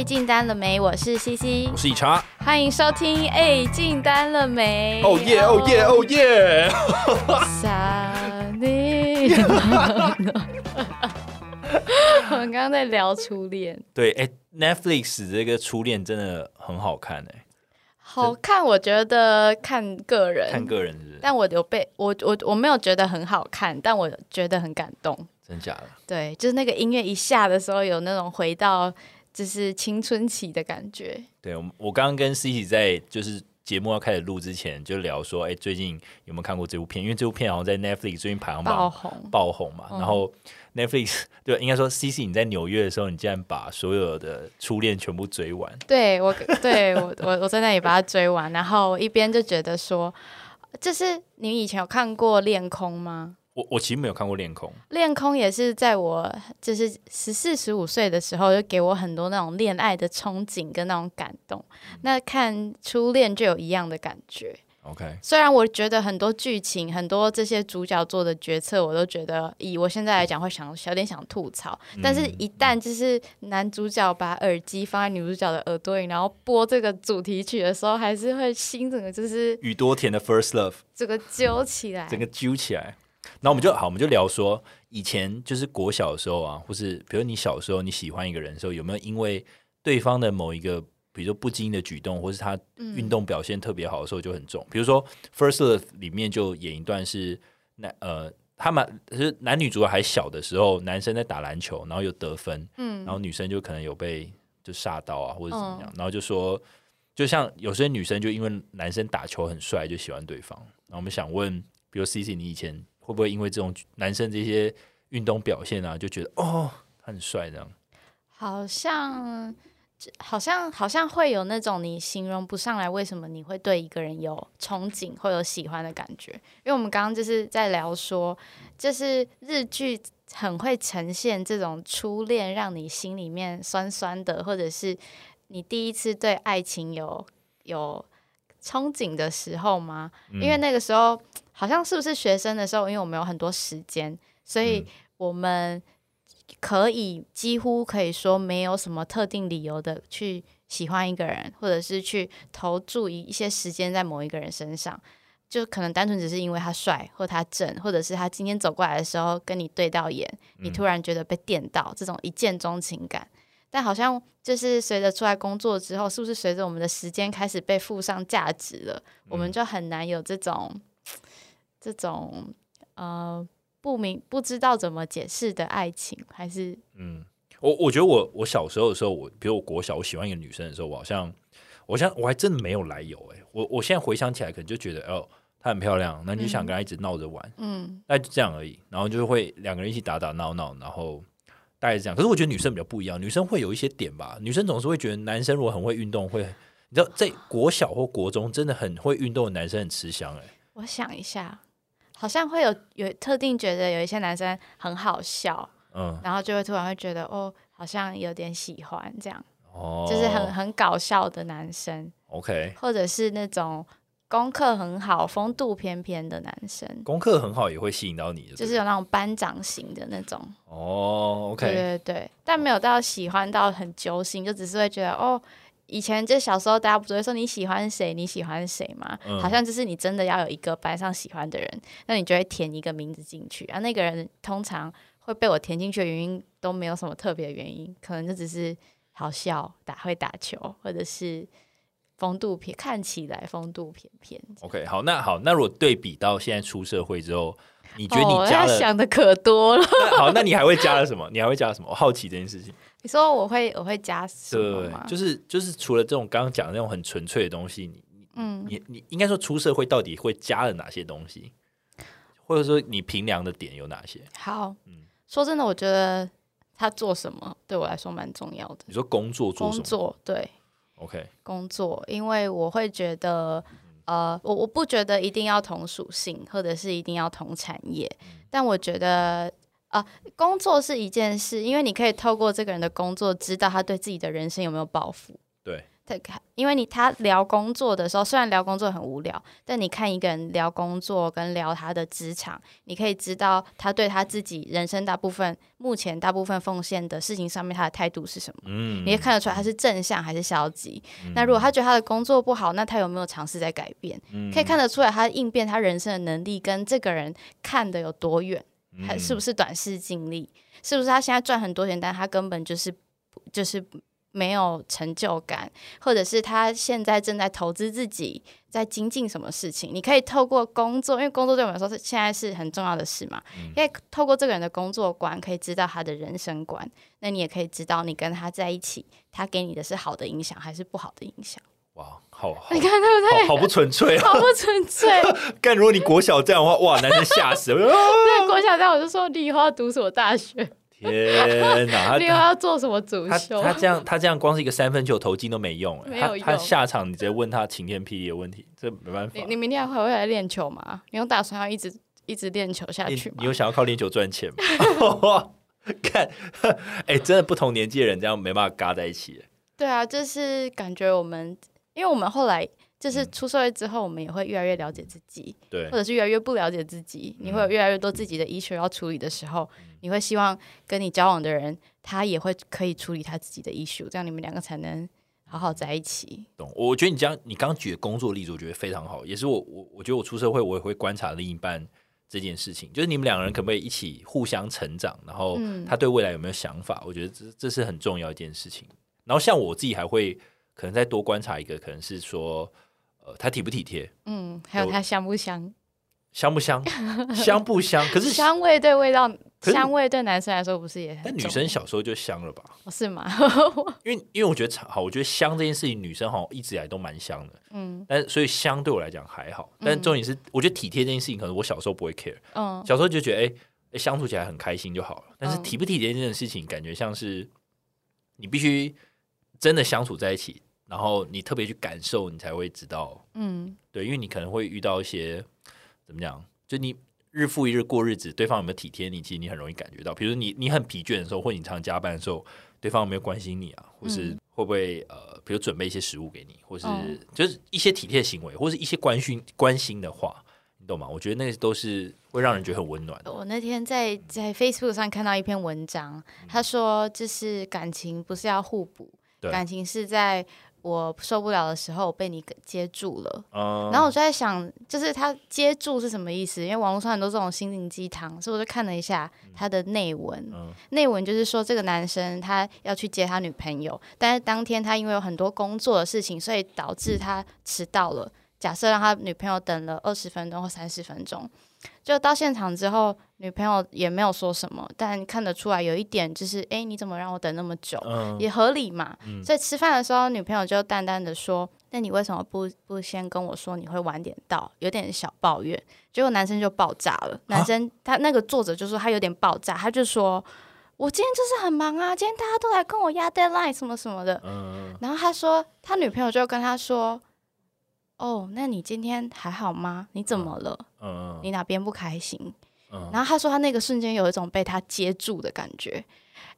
哎，进单了没？我是西西，我是以茶，欢迎收听。哎，进单了没？哦耶，哦耶，哦耶！想你。我们刚刚在聊初恋。对，哎，Netflix 这个初恋真的很好看哎。好看，我觉得看个人，看个人是。但我有被我我我没有觉得很好看，但我觉得很感动。真假的？对，就是那个音乐一下的时候，有那种回到就是青春期的感觉。对，我我刚刚跟 C C 在就是节目要开始录之前就聊说，哎，最近有没有看过这部片？因为这部片好像在 Netflix 最近排行榜爆红爆红嘛。然后 Netflix 对，应该说 C C 你在纽约的时候，你竟然把所有的初恋全部追完。对我，对我我我在那里把它追完，然后一边就觉得说，就是你以前有看过《恋空》吗？我我其实没有看过《恋空》，《恋空》也是在我就是十四十五岁的时候，就给我很多那种恋爱的憧憬跟那种感动。那看初恋就有一样的感觉。OK，虽然我觉得很多剧情、很多这些主角做的决策，我都觉得以我现在来讲会想有点想吐槽。但是，一旦就是男主角把耳机放在女主角的耳朵里，然后播这个主题曲的时候，还是会心整个就是宇多田的 First Love，这个揪起来，整个揪起来。那我们就好，我们就聊说，以前就是国小的时候啊，或是比如你小时候你喜欢一个人的时候，有没有因为对方的某一个，比如说不经意的举动，或是他运动表现特别好的时候就很重？比如说《First Love》里面就演一段是男呃，他们是男女主角还小的时候，男生在打篮球，然后又得分，嗯，然后女生就可能有被就吓到啊，或者怎么样，然后就说，就像有些女生就因为男生打球很帅就喜欢对方。那我们想问，比如 C C，你以前。会不会因为这种男生这些运动表现啊，就觉得哦他很帅这样？好像好像好像会有那种你形容不上来，为什么你会对一个人有憧憬或有喜欢的感觉？因为我们刚刚就是在聊说，就是日剧很会呈现这种初恋，让你心里面酸酸的，或者是你第一次对爱情有有憧憬的时候吗？因为那个时候。好像是不是学生的时候，因为我们有很多时间，所以我们可以几乎可以说没有什么特定理由的去喜欢一个人，或者是去投注一一些时间在某一个人身上，就可能单纯只是因为他帅，或他正，或者是他今天走过来的时候跟你对到眼，你突然觉得被电到，这种一见钟情感。但好像就是随着出来工作之后，是不是随着我们的时间开始被附上价值了，我们就很难有这种。这种呃不明不知道怎么解释的爱情，还是嗯，我我觉得我我小时候的时候，我比如我国小我喜欢一个女生的时候，我好像我像我还真的没有来由哎，我我现在回想起来，可能就觉得哦，她很漂亮，那你就想跟她一直闹着玩，嗯，那就这样而已，然后就会两个人一起打打闹闹，然后大概是这样。可是我觉得女生比较不一样，女生会有一些点吧，女生总是会觉得男生如果很会运动，会你知道在国小或国中真的很会运动的男生很吃香哎，我想一下。好像会有有特定觉得有一些男生很好笑，嗯，然后就会突然会觉得哦，好像有点喜欢这样，哦，就是很很搞笑的男生，OK，或者是那种功课很好、风度翩翩的男生，功课很好也会吸引到你，就是有那种班长型的那种，哦，OK，对对对，但没有到喜欢到很揪心，就只是会觉得哦。以前就小时候，大家不是会说你喜欢谁，你喜欢谁吗？好像就是你真的要有一个班上喜欢的人，那你就会填一个名字进去啊。那个人通常会被我填进去的原因都没有什么特别的原因，可能就只是好笑、打会打球，或者是风度翩，看起来风度翩翩。OK，好，那好，那如果对比到现在出社会之后，你觉得你加了想的可多了。好，那你还会加了 什么？你还会加了什么？我好奇这件事情。你说我会我会加什么就是就是除了这种刚刚讲的那种很纯粹的东西，你嗯，你你应该说出社会到底会加了哪些东西，或者说你平凉的点有哪些？好，嗯，说真的，我觉得他做什么对我来说蛮重要的。你说工作做工作对，OK，工作，因为我会觉得，呃，我我不觉得一定要同属性，或者是一定要同产业，但我觉得。啊，工作是一件事，因为你可以透过这个人的工作，知道他对自己的人生有没有抱负。因为你他聊工作的时候，虽然聊工作很无聊，但你看一个人聊工作跟聊他的职场，你可以知道他对他自己人生大部分目前大部分奉献的事情上面他的态度是什么。嗯，你也看得出来他是正向还是消极。那如果他觉得他的工作不好，那他有没有尝试在改变？嗯可以看得出来他应变他人生的能力跟这个人看的有多远，还是不是短视近利？是不是他现在赚很多钱，但他根本就是就是没有成就感，或者是他现在正在投资自己，在精进什么事情？你可以透过工作，因为工作对我们来说是现在是很重要的事嘛，可以透过这个人的工作观，可以知道他的人生观。那你也可以知道，你跟他在一起，他给你的是好的影响还是不好的影响？哇，好好你看对不对？好好不纯粹啊！好不纯粹。但，如果你国小这样的话，哇，男生吓死了！啊 对，国小这样我就说你以后要读什么大学，天哪，你以后他要做什么主他修？他这样他这样光是一个三分球投进都没用，他他没有用下场你直接问他晴天霹雳的问题，这没办法你。你明天还会来练球吗？你有打算要一直一直练球下去吗你？有想要靠练球赚钱吗？看，哎、真的不同年纪的人这样没办法嘎在一起。对啊，就是感觉我们，因为我们后来就是嗯出社会之后，我们也会越来越了解自己，对或，者是越来越不了解自己。你会有越来越多自己的 issue 要处理的时候，你会希望跟你交往的人，他也会可以处理他自己的 issue，这样你们两个才能好好在一起。懂。我觉得你这样，你刚举的工作例子，我觉得非常好，也是我我我觉得我出社会，我也会观察另一半这件事情，就是你们两个人可不可以一起互相成长，然后嗯他对未来有没有想法？我觉得这这是很重要一件事情。然后像我自己还会可能再多观察一个，可能是说，呃，他体不体贴，嗯，还有有他香不香？香不香，香不香？可是香味对味道，是香味对男生来说不是也很但女生小时候就香了吧？哦是吗？因为因为我觉得好，我觉得香这件事情，女生好像一直以来都蛮香的，嗯但所以香对我来讲还好。但重点是，我觉得体贴这件事情，可能我小时候不会 care，嗯小时候就觉得哎、哎相处起来很开心就好了。但是嗯体不体贴这件事情，感觉像是你必须真的相处在一起，然后你特别去感受，你才会知道。嗯对，因为你可能会遇到一些怎么讲，就你日复一日过日子，对方有没有体贴你，其实你很容易感觉到。比如你你很疲倦的时候，或你常加班的时候，对方有没有关心你啊，或是嗯会不会呃，比如准备一些食物给你，或是、哦就是一些体贴行为，或是一些关心关心的话，你懂吗？我觉得那都是会让人觉得很温暖的。我那天在在 Facebook 上看到一篇文章，他说就是感情不是要互补，感情是在我受不了的时候被你给接住了。嗯，然后我就在想，就是他接住是什么意思？因为网络上很多这种心灵鸡汤，所以我就看了一下他的内文。嗯内文就是说，这个男生他要去接他女朋友，但是当天他因为有很多工作的事情，所以导致他迟到了。假设让他女朋友等了二十分钟或三十分钟，就到现场之后，女朋友也没有说什么，但看得出来有一点就是，哎，你怎么让我等那么久？嗯也合理嘛。嗯所以吃饭的时候，女朋友就淡淡的说：“那你为什么不不先跟我说你会晚点到？”有点小抱怨，结果男生就爆炸了。男生他那个作者就说他有点爆炸，他就说：“我今天就是很忙啊，今天大家都来跟我压 deadline 什么什么的。”嗯然后他说，他女朋友就跟他说：“哦，那你今天还好吗？你怎么了？嗯你哪边不开心？”嗯然后他说他那个瞬间有一种被他接住的感觉，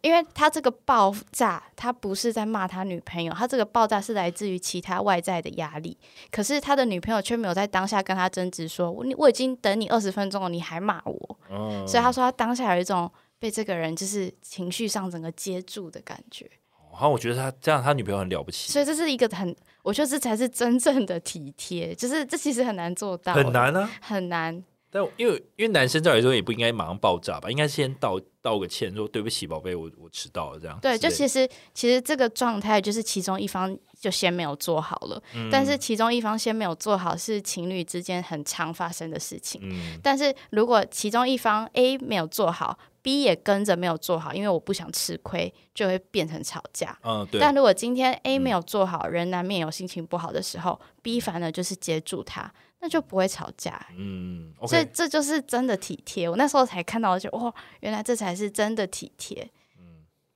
因为他这个爆炸，他不是在骂他女朋友，他这个爆炸是来自于其他外在的压力。可是他的女朋友却没有在当下跟他争执说，我你我已经等你二十分钟了，你还骂我。嗯所以他说他当下有一种被这个人就是情绪上整个接住的感觉。然后我觉得他这样，他女朋友很了不起，所以这是一个很，我觉得这才是真正的体贴，就是这其实很难做到，很，难啊。很难。但因为因为男生照理说也不应该马上爆炸吧，应该先道道个歉，说对不起，宝贝，我我迟到了这样。对，就其实其实这个状态就是其中一方就先没有做好了，嗯但是其中一方先没有做好是情侣之间很常发生的事情。嗯但是如果其中一方 A 没有做好，B 也跟着没有做好，因为我不想吃亏，就会变成吵架。嗯对，但如果今天 A 没有做好，人难免有心情不好的时候，B 反而就是接住他，那就不会吵架。嗯所以这就是真的体贴。我那时候才看到，就哇，原来这才是真的体贴。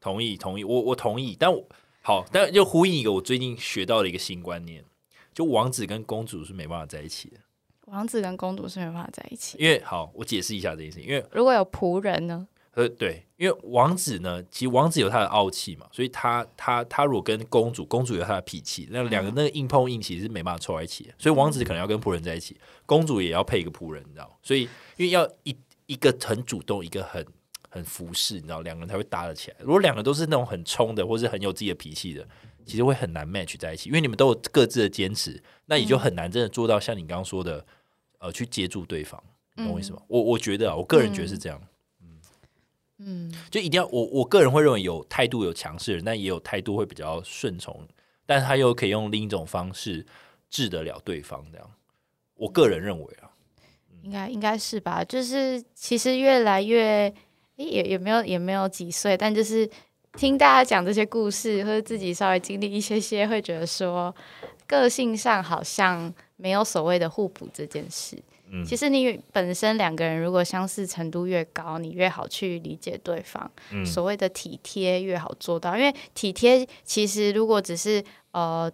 同意同意，我我同意，但我好，但又呼应一个我最近学到的一个新观念，就王子跟公主是没办法在一起的，王子跟公主是没办法在一起。因为好，我解释一下这件事情，因为如果有仆人呢？呃，对，因为王子呢，其实王子有他的傲气嘛，所以他他他如果跟公主，公主有她的脾气，那两个那个硬碰硬其实是没办法凑在一起的。所以王子可能要跟仆人在一起，公主也要配一个仆人，你知道？所以因为要一一个很主动，一个很很服侍，你知道，两个人才会搭得起来。如果两个都是那种很冲的，或是很有自己的脾气的，其实会很难 match 在一起，因为你们都有各自的坚持，那也就很难真的做到像你刚刚说的，呃，去接住对方。懂我意思吗？我我觉得啊，我个人觉得是这样。嗯，就一定要我我个人会认为有态度有强势的人，但也有态度会比较顺从，但是他又可以用另一种方式治得了对方。这样，我个人认为啊，应该应该是吧。就是其实越来越，也也没有也没有几岁，但就是听大家讲这些故事，或者自己稍微经历一些些，会觉得说个性上好像没有所谓的互补这件事。其实你本身两个人如果相似程度越高，你越好去理解对方。所谓的体贴越好做到，因为体贴其实如果只是呃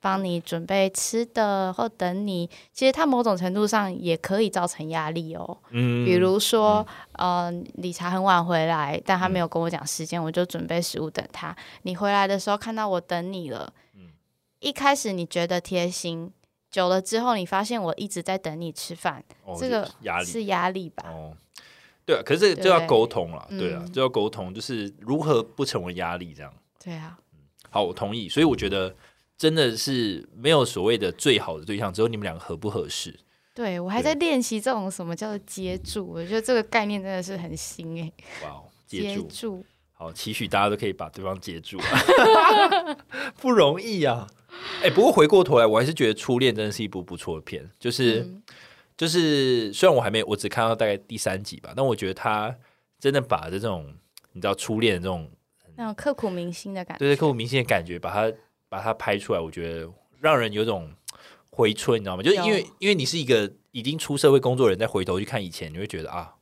帮你准备吃的或等你，其实它某种程度上也可以造成压力哦。嗯，比如说呃理查很晚回来，但他没有跟我讲时间，我就准备食物等他。你回来的时候看到我等你了，一开始你觉得贴心。久了之后，你发现我一直在等你吃饭，这个压力是压力吧？哦，对啊，可是这个就要沟通了，对啊，就要沟通，就是如何不成为压力，这样。对啊，好，我同意。所以我觉得真的是没有所谓的最好的对象，只有你们两个合不合适。对我还在练习这种什么叫做接住，我觉得这个概念真的是很新哎。哇，接住，好，期许大家都可以把对方接住，不容易啊。哎，不过回过头来，我还是觉得《初恋》真的是一部不错的片。就是，就是，虽然我还没，我只看到大概第三集吧，但我觉得他真的把这种你知道初恋的这种那种刻骨铭心的感觉，对对，刻骨铭心的感觉，把它把它拍出来，我觉得让人有种回春，你知道吗？就是因为因为你是一个已经出社会工作人，再回头去看以前，你会觉得啊，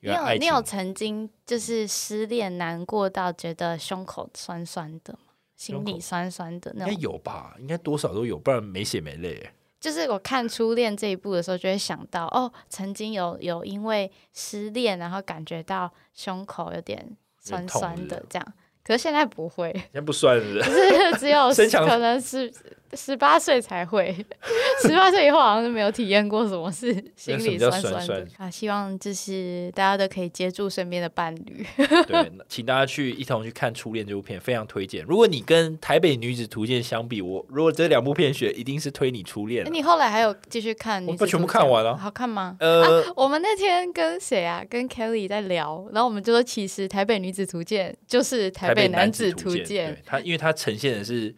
你有你有曾经就是失恋难过到觉得胸口酸酸的。心里酸酸的那种，应该有吧？应该多少都有，不然没血没泪。就是我看《初恋》这一部的时候，就会想到哦，曾经有有因为失恋，然后感觉到胸口有点酸酸的这样。可是现在不会，现在不酸是，是只有可能是十八岁才会，十八岁以后好像是没有体验过什么是，心里酸酸的啊。希望就是大家都可以接住身边的伴侣。对，请大家去一同去看《初恋》这部片，非常推荐。如果你跟《台北女子图鉴》相比，我如果这两部片选，一定是推你《初恋》。你后来还有继续看？我全部看完了，好看吗？呃，我们那天跟谁啊？跟 Kelly 在聊，然后我们就说，其实《台北女子图鉴》就是台北。男子图鉴，他因为他呈现的是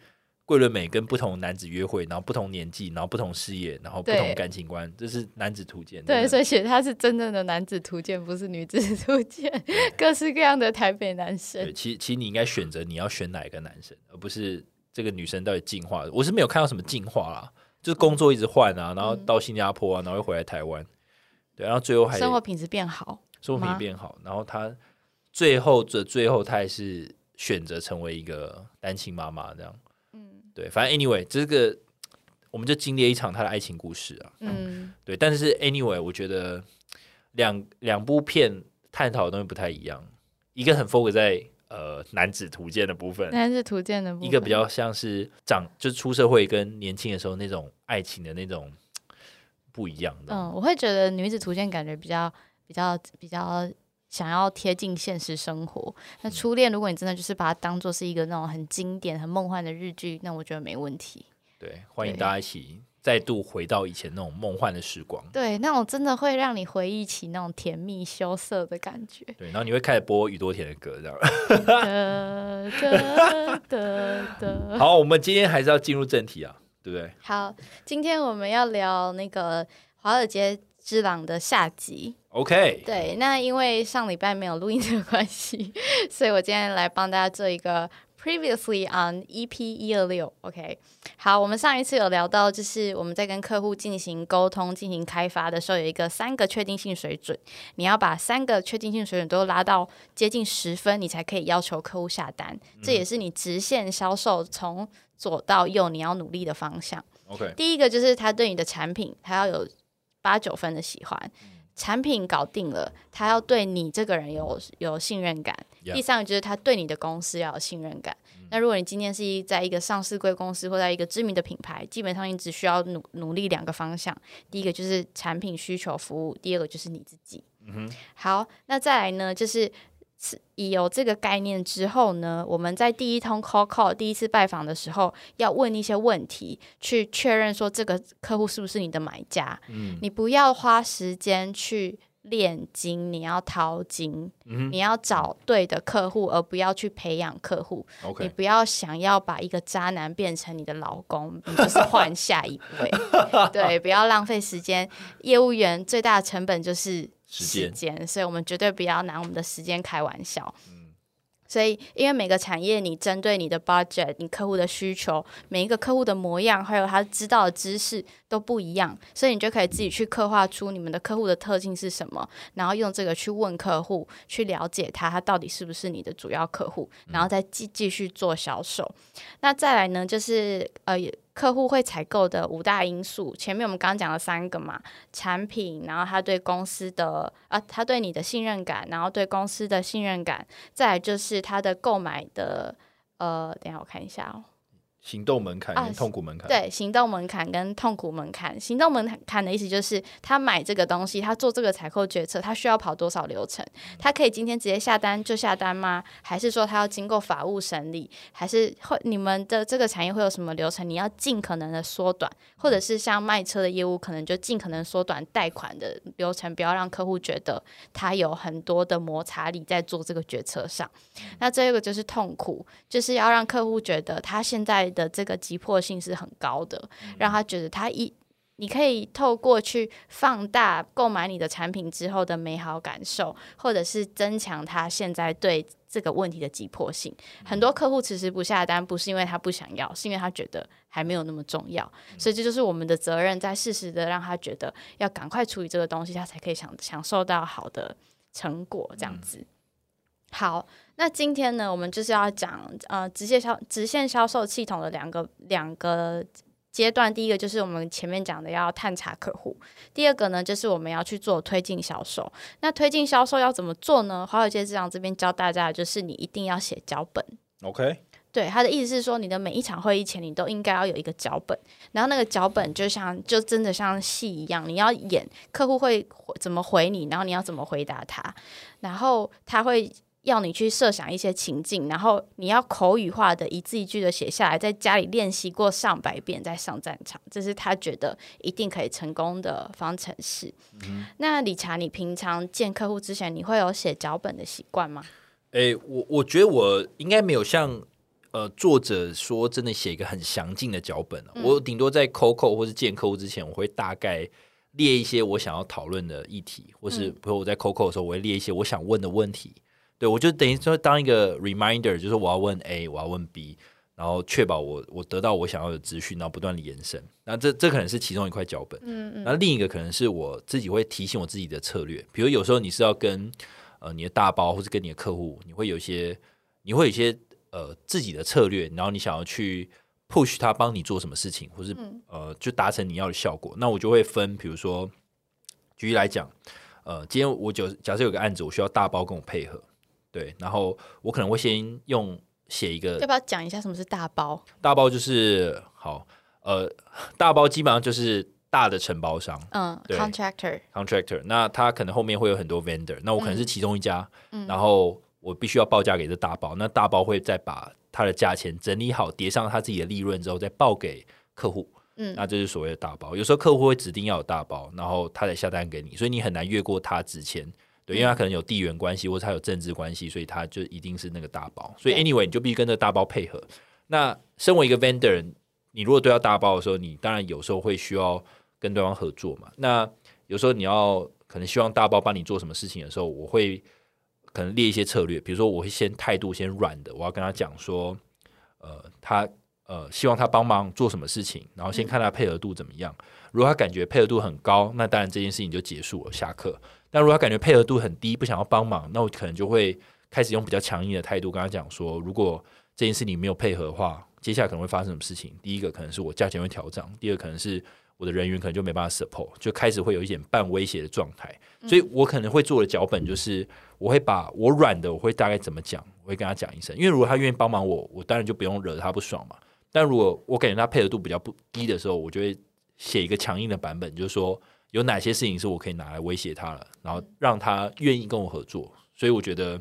桂纶镁跟不同男子约会，然后不同年纪，然后不同事业，然后不同感情观，这是男子图鉴。对，所以写他是真正的男子图鉴，不是女子图鉴。各式各样的台北男生。对，其其实你应该选择你要选哪一个男生，而不是这个女生到底进化。我是没有看到什么进化啦，就是工作一直换啊，然后到新加坡啊，然后又回来台湾，对，然后最后还生活品质变好，生活品质变好，然后他最后的最后他还是。选择成为一个单亲妈妈，这样，嗯，对，反正 anyway，这个我们就经历了一场他的爱情故事啊，嗯，对，但是 anyway，我觉得两两部片探讨的东西不太一样，一个很 focus 在呃男子图鉴的部分，男子图鉴的部分，一个比较像是长就是出社会跟年轻的时候那种爱情的那种不一样的，嗯，我会觉得女子图鉴感觉比较比较比较。想要贴近现实生活，那初恋，如果你真的就是把它当做是一个那种很经典、很梦幻的日剧，那我觉得没问题。对，欢迎大家一起再度回到以前那种梦幻的时光。对，那种真的会让你回忆起那种甜蜜羞涩的感觉。对，然后你会开始播宇多田的歌，这样。好，我们今天还是要进入正题啊，对不对？好，今天我们要聊那个华尔街。之狼的下集，OK，对，那因为上礼拜没有录音的关系，所以我今天来帮大家做一个 previously on EP 一二六，OK，好，我们上一次有聊到，就是我们在跟客户进行沟通、进行开发的时候，有一个三个确定性水准，你要把三个确定性水准都拉到接近十分，你才可以要求客户下单，这也是你直线销售从左到右你要努力的方向。OK，第一个就是他对你的产品，他要有。八九分的喜欢，产品搞定了，他要对你这个人有有信任感。第三个就是他对你的公司要有信任感。那如果你今天是一在一个上市贵公司或在一个知名的品牌，基本上你只需要努努力两个方向，第一个就是产品需求服务，第二个就是你自己。嗯好，那再来呢，就是有这个概念之后呢，我们在第一通 call call 第一次拜访的时候，要问一些问题，去确认说这个客户是不是你的买家。嗯，你不要花时间去。炼金，你要淘金，你要找对的客户，而不要去培养客户。你不要想要把一个渣男变成你的老公，你就是换下一位。对，不要浪费时间。业务员最大的成本就是时间，所以我们绝对不要拿我们的时间开玩笑。所以，因为每个产业，你针对你的 budget、你客户的需求，每一个客户的模样，还有他知道的知识都不一样，所以你就可以自己去刻画出你们的客户的特性是什么，然后用这个去问客户，去了解他，他到底是不是你的主要客户，然后再继继续做销售。那再来呢，就是呃。客户会采购的五大因素，前面我们刚刚讲了三个嘛，产品，然后他对公司的啊，他对你的信任感，然后对公司的信任感，再来就是他的购买的，呃，等下我看一下哦。行动门槛跟痛苦门槛，对，行动门槛跟痛苦门槛。行动门槛的意思就是，他买这个东西，他做这个采购决策，他需要跑多少流程？他可以今天直接下单就下单吗？还是说他要经过法务审理？还是会你们的这个产业会有什么流程？你要尽可能的缩短，或者是像卖车的业务，可能就尽可能缩短贷款的流程，不要让客户觉得他有很多的摩擦力在做这个决策上。那这个就是痛苦，就是要让客户觉得他现在。的这个急迫性是很高的，让他觉得他一，你可以透过去放大购买你的产品之后的美好感受，或者是增强他现在对这个问题的急迫性。很多客户迟迟不下单，不是因为他不想要，是因为他觉得还没有那么重要。所以这就是我们的责任，在适时的让他觉得要赶快处理这个东西，他才可以享享受到好的成果。这样子，好。那今天呢，我们就是要讲呃直线销直线销售系统的两个两个阶段。第一个就是我们前面讲的要探查客户，第二个呢就是我们要去做推进销售。那推进销售要怎么做呢？华尔街之狼这边教大家的就是你一定要写脚本。OK，对，他的意思是说，你的每一场会议前你都应该要有一个脚本，然后那个脚本就像就真的像戏一样，你要演客户会怎么回你，然后你要怎么回答他，然后他会。要你去设想一些情境，然后你要口语化的一字一句的写下来，在家里练习过上百遍再上战场，这是他觉得一定可以成功的方程式。那理查，你平常见客户之前，你会有写脚本的习惯吗？诶，我我觉得我应该没有像呃作者说真的写一个很详尽的脚本，我顶多在 COCO 或是见客户之前，我会大概列一些我想要讨论的议题，或是比如我在 COCO 的时候，我会列一些我想问的问题。对，我就等于说当一个 reminder，就是我要问 A，我要问 B，然后确保我我得到我想要的资讯，然后不断的延伸。那这这可能是其中一块脚本。嗯嗯。那另一个可能是我自己会提醒我自己的策略，比如有时候你是要跟呃你的大包，或是跟你的客户，你会有一些你会有一些呃自己的策略，然后你想要去 push 他帮你做什么事情，或是呃就达成你要的效果。那我就会分，比如说举例来讲，呃，今天我就假设有个案子，我需要大包跟我配合。对，然后我可能会先用写一个，要不要讲一下什么是大包？大包就是好，呃，大包基本上就是大的承包商，嗯，contractor，contractor。那他可能后面会有很多 vendor，那我可能是其中一家，然后我必须要报价给这大包，那大包会再把他的价钱整理好，叠上他自己的利润之后再报给客户，嗯，那这是所谓的大包。有时候客户会指定要有大包，然后他才下单给你，所以你很难越过他之前。对，因为他可能有地缘关系，或者他有政治关系，所以他就一定是那个大包。所以 anyway，你就必须跟这个大包配合。那身为一个 vendor，你如果对到大包的时候，你当然有时候会需要跟对方合作嘛。那有时候你要可能希望大包帮你做什么事情的时候，我会可能列一些策略，比如说我会先态度先软的，我要跟他讲说，呃，他呃希望他帮忙做什么事情，然后先看他配合度怎么样。如果他感觉配合度很高，那当然这件事情就结束了，下课。但如果他感觉配合度很低，不想要帮忙，那我可能就会开始用比较强硬的态度跟他讲说：如果这件事你没有配合的话，接下来可能会发生什么事情？第一个可能是我价钱会调涨，第二可能是我的人员可能就没办法 support，就开始会有一点半威胁的状态。所以我可能会做的脚本就是，我会把我软的，我会大概怎么讲，我会跟他讲一声。因为如果他愿意帮忙我，我当然就不用惹他不爽嘛。但如果我感觉他配合度比较不低的时候，我就会写一个强硬的版本，就是说有哪些事情是我可以拿来威胁他了，然后让他愿意跟我合作。所以我觉得，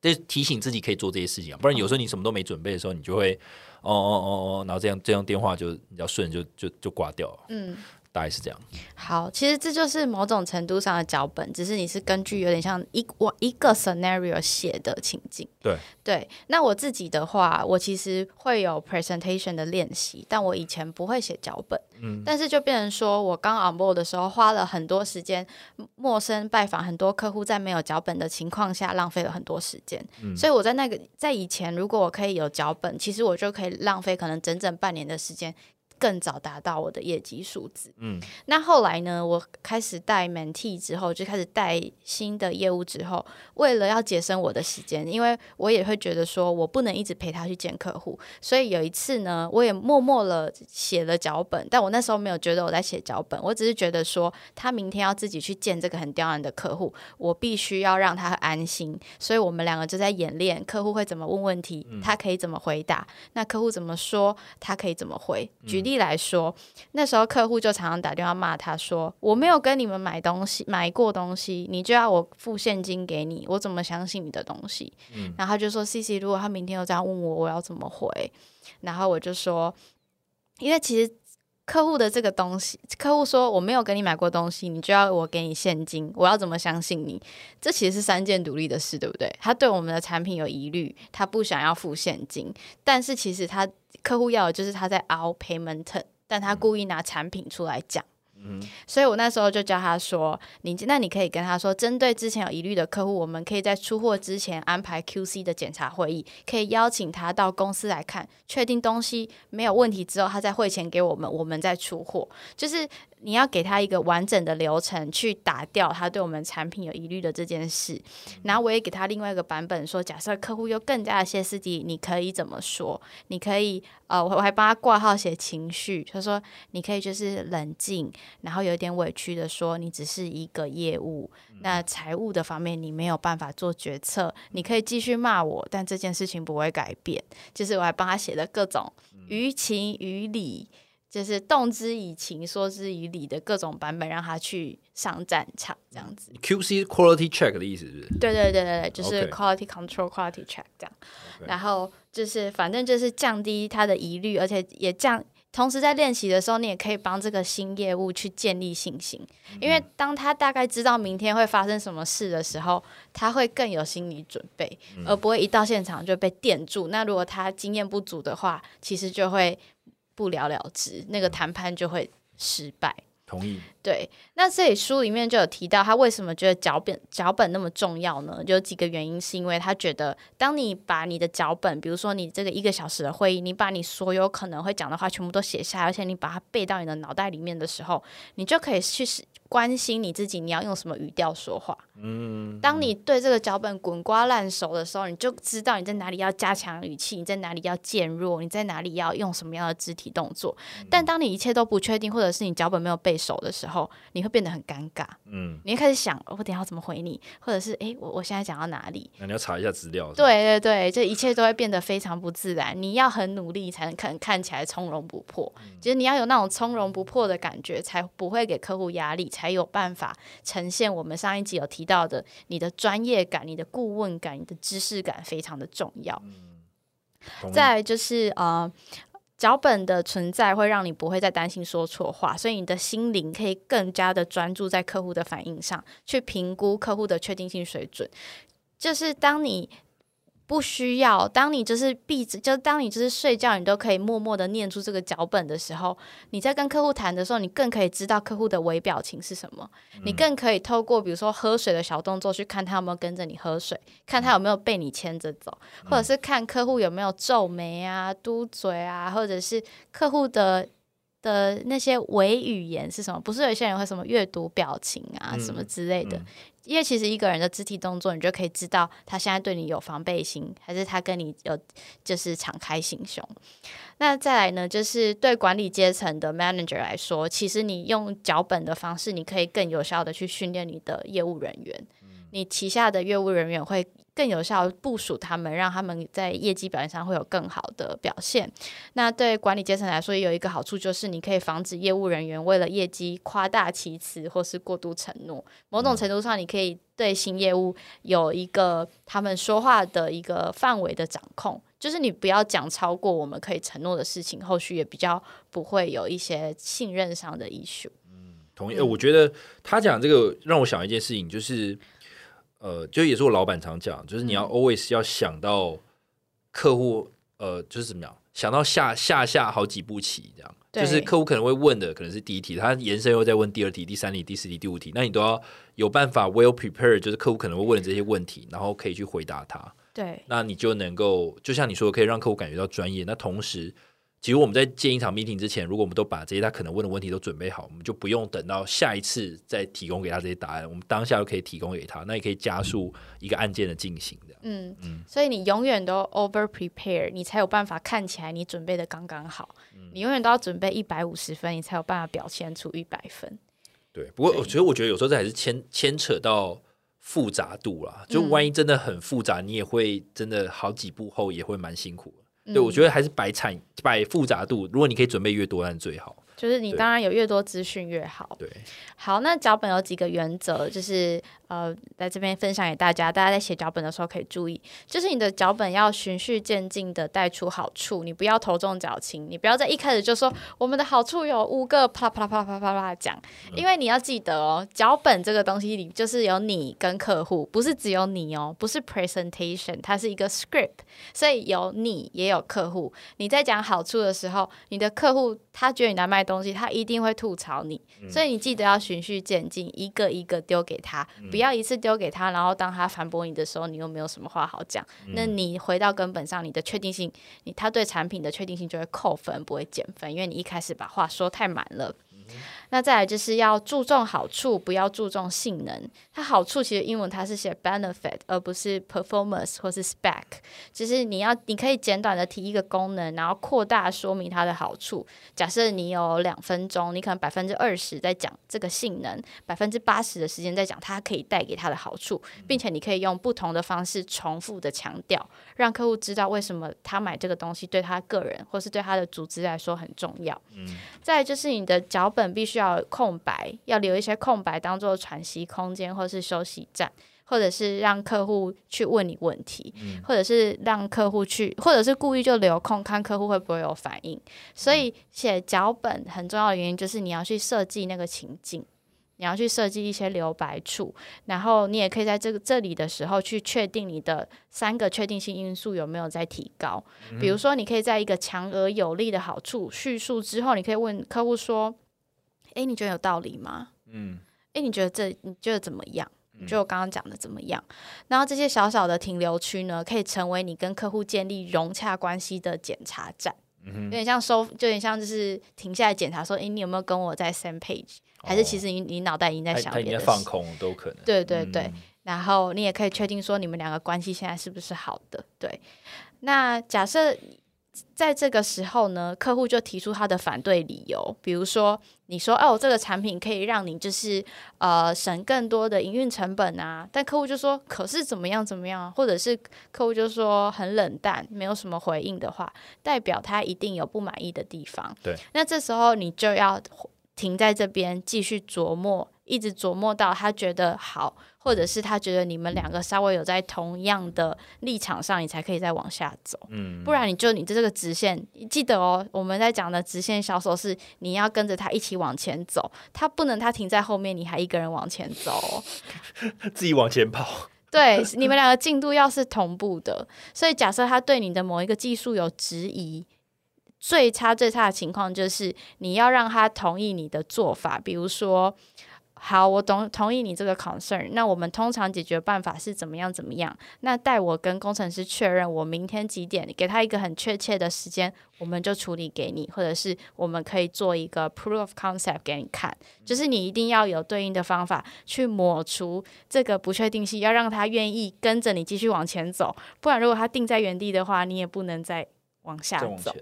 这提醒自己可以做这些事情啊，不然有时候你什么都没准备的时候，你就会哦哦哦哦，然后这样这样电话就比较顺，就就就挂掉了。嗯。大概是这样。好，其实这就是某种程度上的脚本，只是你是根据有点像一我一个 scenario 写的情境。对对。那我自己的话，我其实会有 presentation 的练习，但我以前不会写脚本。嗯。但是就变成说我刚 on board 的时候，花了很多时间，陌生拜访很多客户，在没有脚本的情况下，浪费了很多时间。嗯。所以我在那个在以前，如果我可以有脚本，其实我就可以浪费可能整整半年的时间。更早达到我的业绩数字。嗯，那后来呢？我开始带 Mentee 之后，就开始带新的业务之后，为了要节省我的时间，因为我也会觉得说我不能一直陪他去见客户，所以有一次呢，我也默默了写了脚本，但我那时候没有觉得我在写脚本，我只是觉得说他明天要自己去见这个很刁难的客户，我必须要让他安心，所以我们两个就在演练客户会怎么问问题，他可以怎么回答，那客户怎么说，他可以怎么回，举。例来说，那时候客户就常常打电话骂他说：“我没有跟你们买东西，买过东西，你就要我付现金给你，我怎么相信你的东西？”嗯，然后他就说：“C C，如果他明天又这样问我，我要怎么回？”然后我就说：“因为其实客户的这个东西，客户说我没有跟你买过东西，你就要我给你现金，我要怎么相信你？这其实是三件独立的事，对不对？他对我们的产品有疑虑，他不想要付现金，但是其实他。”客户要的就是他在熬 payment，但他故意拿产品出来讲。所以我那时候就教他说：“你那你可以跟他说，针对之前有疑虑的客户，我们可以在出货之前安排 QC 的检查会议，可以邀请他到公司来看，确定东西没有问题之后，他再汇钱给我们，我们再出货。就是你要给他一个完整的流程，去打掉他对我们产品有疑虑的这件事。然后我也给他另外一个版本，说假设客户又更加的歇斯底里，你可以怎么说？你可以呃，我还帮他挂号写情绪，他说你可以就是冷静。”然后有点委屈的说：“你只是一个业务，那财务的方面你没有办法做决策。你可以继续骂我，但这件事情不会改变。就是我还帮他写了各种于情于理，就是动之以情，说之以理的各种版本，让他去上战场这样子。QC quality check 的意思是？对对对对对，就是 quality control quality check 这样。然后就是反正就是降低他的疑虑，而且也降。”同时在练习的时候，你也可以帮这个新业务去建立信心，因为当他大概知道明天会发生什么事的时候，他会更有心理准备，而不会一到现场就被电住。那如果他经验不足的话，其实就会不了了之，那个谈判就会失败。同意。对，那这里书里面就有提到，他为什么觉得脚本脚本那么重要呢？有几个原因，是因为他觉得，当你把你的脚本，比如说你这个一个小时的会议，你把你所有可能会讲的话全部都写下来，而且你把它背到你的脑袋里面的时候，你就可以去关心你自己，你要用什么语调说话。嗯，当你对这个脚本滚瓜烂熟的时候，你就知道你在哪里要加强语气，你在哪里要渐弱，你在哪里要用什么样的肢体动作。但当你一切都不确定，或者是你脚本没有背熟的时候，你会变得很尴尬。嗯，你会开始想，我等下要怎么回你，或者是哎，我我现在讲到哪里？那你要查一下资料。对对对，这一切都会变得非常不自然。你要很努力才能看看起来从容不迫。其实你要有那种从容不迫的感觉，才不会给客户压力，才有办法呈现我们上一集有提。到的，你的专业感、你的顾问感、你的知识感非常的重要。再就是呃，脚本的存在会让你不会再担心说错话，所以你的心灵可以更加的专注在客户的反应上，去评估客户的确定性水准。就是当你。不需要。当你就是闭着，就当你就是睡觉，你都可以默默的念出这个脚本的时候，你在跟客户谈的时候，你更可以知道客户的微表情是什么。你更可以透过比如说喝水的小动作去看他有没有跟着你喝水，看他有没有被你牵着走，或者是看客户有没有皱眉啊、嘟嘴啊，或者是客户的。的那些伪语言是什么？不是有些人会什么阅读表情啊什么之类的。因为其实一个人的肢体动作，你就可以知道他现在对你有防备心，还是他跟你有就是敞开心胸。那再来呢，就是对管理阶层的 manager 来说，其实你用脚本的方式，你可以更有效的去训练你的业务人员。你旗下的业务人员会更有效部署他们，让他们在业绩表现上会有更好的表现。那对管理阶层来说，也有一个好处，就是你可以防止业务人员为了业绩夸大其词或是过度承诺。某种程度上，你可以对新业务有一个他们说话的一个范围的掌控，就是你不要讲超过我们可以承诺的事情，后续也比较不会有一些信任上的 issue。嗯，同意。我觉得他讲这个让我想一件事情，就是。呃，就也是我老板常讲，就是你要 always 要想到客户，呃，就是怎么样，想到下下下好几步棋，这样，就是客户可能会问的可能是第一题，他延伸又在问第二题、第三题、第四题、第五题，那你都要有办法 well prepared，就是客户可能会问的这些问题，然后可以去回答他。对，那你就能够就像你说，的，可以让客户感觉到专业。那同时。其实我们在建一场 meeting 之前，如果我们都把这些他可能问的问题都准备好，我们就不用等到下一次再提供给他这些答案，我们当下就可以提供给他，那也可以加速一个案件的进行的。嗯嗯，所以你永远都 over prepare，你才有办法看起来你准备的刚刚好。嗯你永远都要准备一百五十分，你才有办法表现出一百分。对，不过我觉得，我觉得有时候这还是牵牵扯到复杂度啦。就万一真的很复杂，你也会真的好几步后也会蛮辛苦的。对，我觉得还是白产摆复杂度，如果你可以准备越多，那最好。就是你当然有越多资讯越好。对，好，那脚本有几个原则，就是呃，在这边分享给大家，大家在写脚本的时候可以注意，就是你的脚本要循序渐进的带出好处，你不要头重脚轻，你不要在一开始就说我们的好处有五个，啪啪啪啪啪啪讲，因为你要记得哦，脚本这个东西里就是有你跟客户，不是只有你哦，不是 presentation，它是一个 script，所以有你也有客户，你在讲好处的时候，你的客户他觉得你在卖。东西他一定会吐槽你，所以你记得要循序渐进，一个一个丢给他，不要一次丢给他，然后当他反驳你的时候，你又没有什么话好讲。那你回到根本上，你的确定性，你他对产品的确定性就会扣分，不会减分，因为你一开始把话说太满了。那再来就是要注重好处，不要注重性能。它好处其实英文它是写 benefit，而不是 performance 或是 spec。就是你要你可以简短的提一个功能，然后扩大说明它的好处。假设你有两分钟，你可能百分之二十在讲这个性能，百分之八十的时间在讲它可以带给它的好处，并且你可以用不同的方式重复的强调，让客户知道为什么他买这个东西对他个人或是对他的组织来说很重要。嗯。再就是你的脚本必须。要空白，要留一些空白当做喘息空间，或是休息站，或者是让客户去问你问题，或者是让客户去，或者是故意就留空看客户会不会有反应。所以写脚本很重要的原因就是你要去设计那个情境，你要去设计一些留白处，然后你也可以在这个这里的时候去确定你的三个确定性因素有没有在提高。比如说，你可以在一个强而有力的好处叙述之后，你可以问客户说。诶，你觉得有道理吗？嗯，诶，你觉得这你觉得怎么样？你觉得我刚刚讲的怎么样？然后这些小小的停留区呢，可以成为你跟客户建立融洽关系的检查站，有点像收，就有点像就是停下来检查说，哎，你有没有跟我在 same page？还是其实你你脑袋已经在想别的，放空都可能。对对对，然后你也可以确定说你们两个关系现在是不是好的？对，那假设。在这个时候呢，客户就提出他的反对理由，比如说你说哦，这个产品可以让你就是呃省更多的营运成本啊，但客户就说可是怎么样怎么样，或者是客户就说很冷淡，没有什么回应的话，代表他一定有不满意的地方。对，那这时候你就要停在这边继续琢磨。一直琢磨到他觉得好，或者是他觉得你们两个稍微有在同样的立场上，你才可以再往下走。嗯，不然你就你的这个直线，记得哦，我们在讲的直线销售是你要跟着他一起往前走，他不能他停在后面，你还一个人往前走，自己往前跑。对，你们两个进度要是同步的，所以假设他对你的某一个技术有质疑，最差最差的情况就是你要让他同意你的做法，比如说。好，我懂同意你这个 concern。那我们通常解决办法是怎么样？怎么样？那待我跟工程师确认，我明天几点给他一个很确切的时间，我们就处理给你，或者是我们可以做一个 proof of concept 给你看。就是你一定要有对应的方法去抹除这个不确定性，要让他愿意跟着你继续往前走。不然，如果他定在原地的话，你也不能再往下走。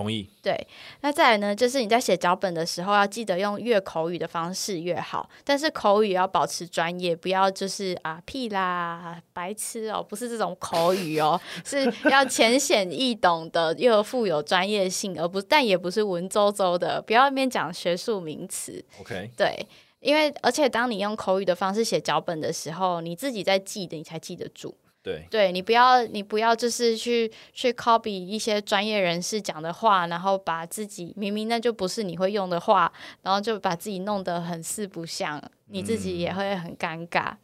同意。对，那再来呢？就是你在写脚本的时候，要记得用越口语的方式越好。但是口语要保持专业，不要就是啊屁啦、白痴哦，不是这种口语哦，是要浅显易懂的，又富有专业性，而不但也不是文绉绉的，不要一边讲学术名词。OK，对，因为而且当你用口语的方式写脚本的时候，你自己在记的，你才记得住。对，对你不要，你不要就是去去 copy 一些专业人士讲的话，然后把自己明明那就不是你会用的话，然后就把自己弄得很四不像，你自己也会很尴尬。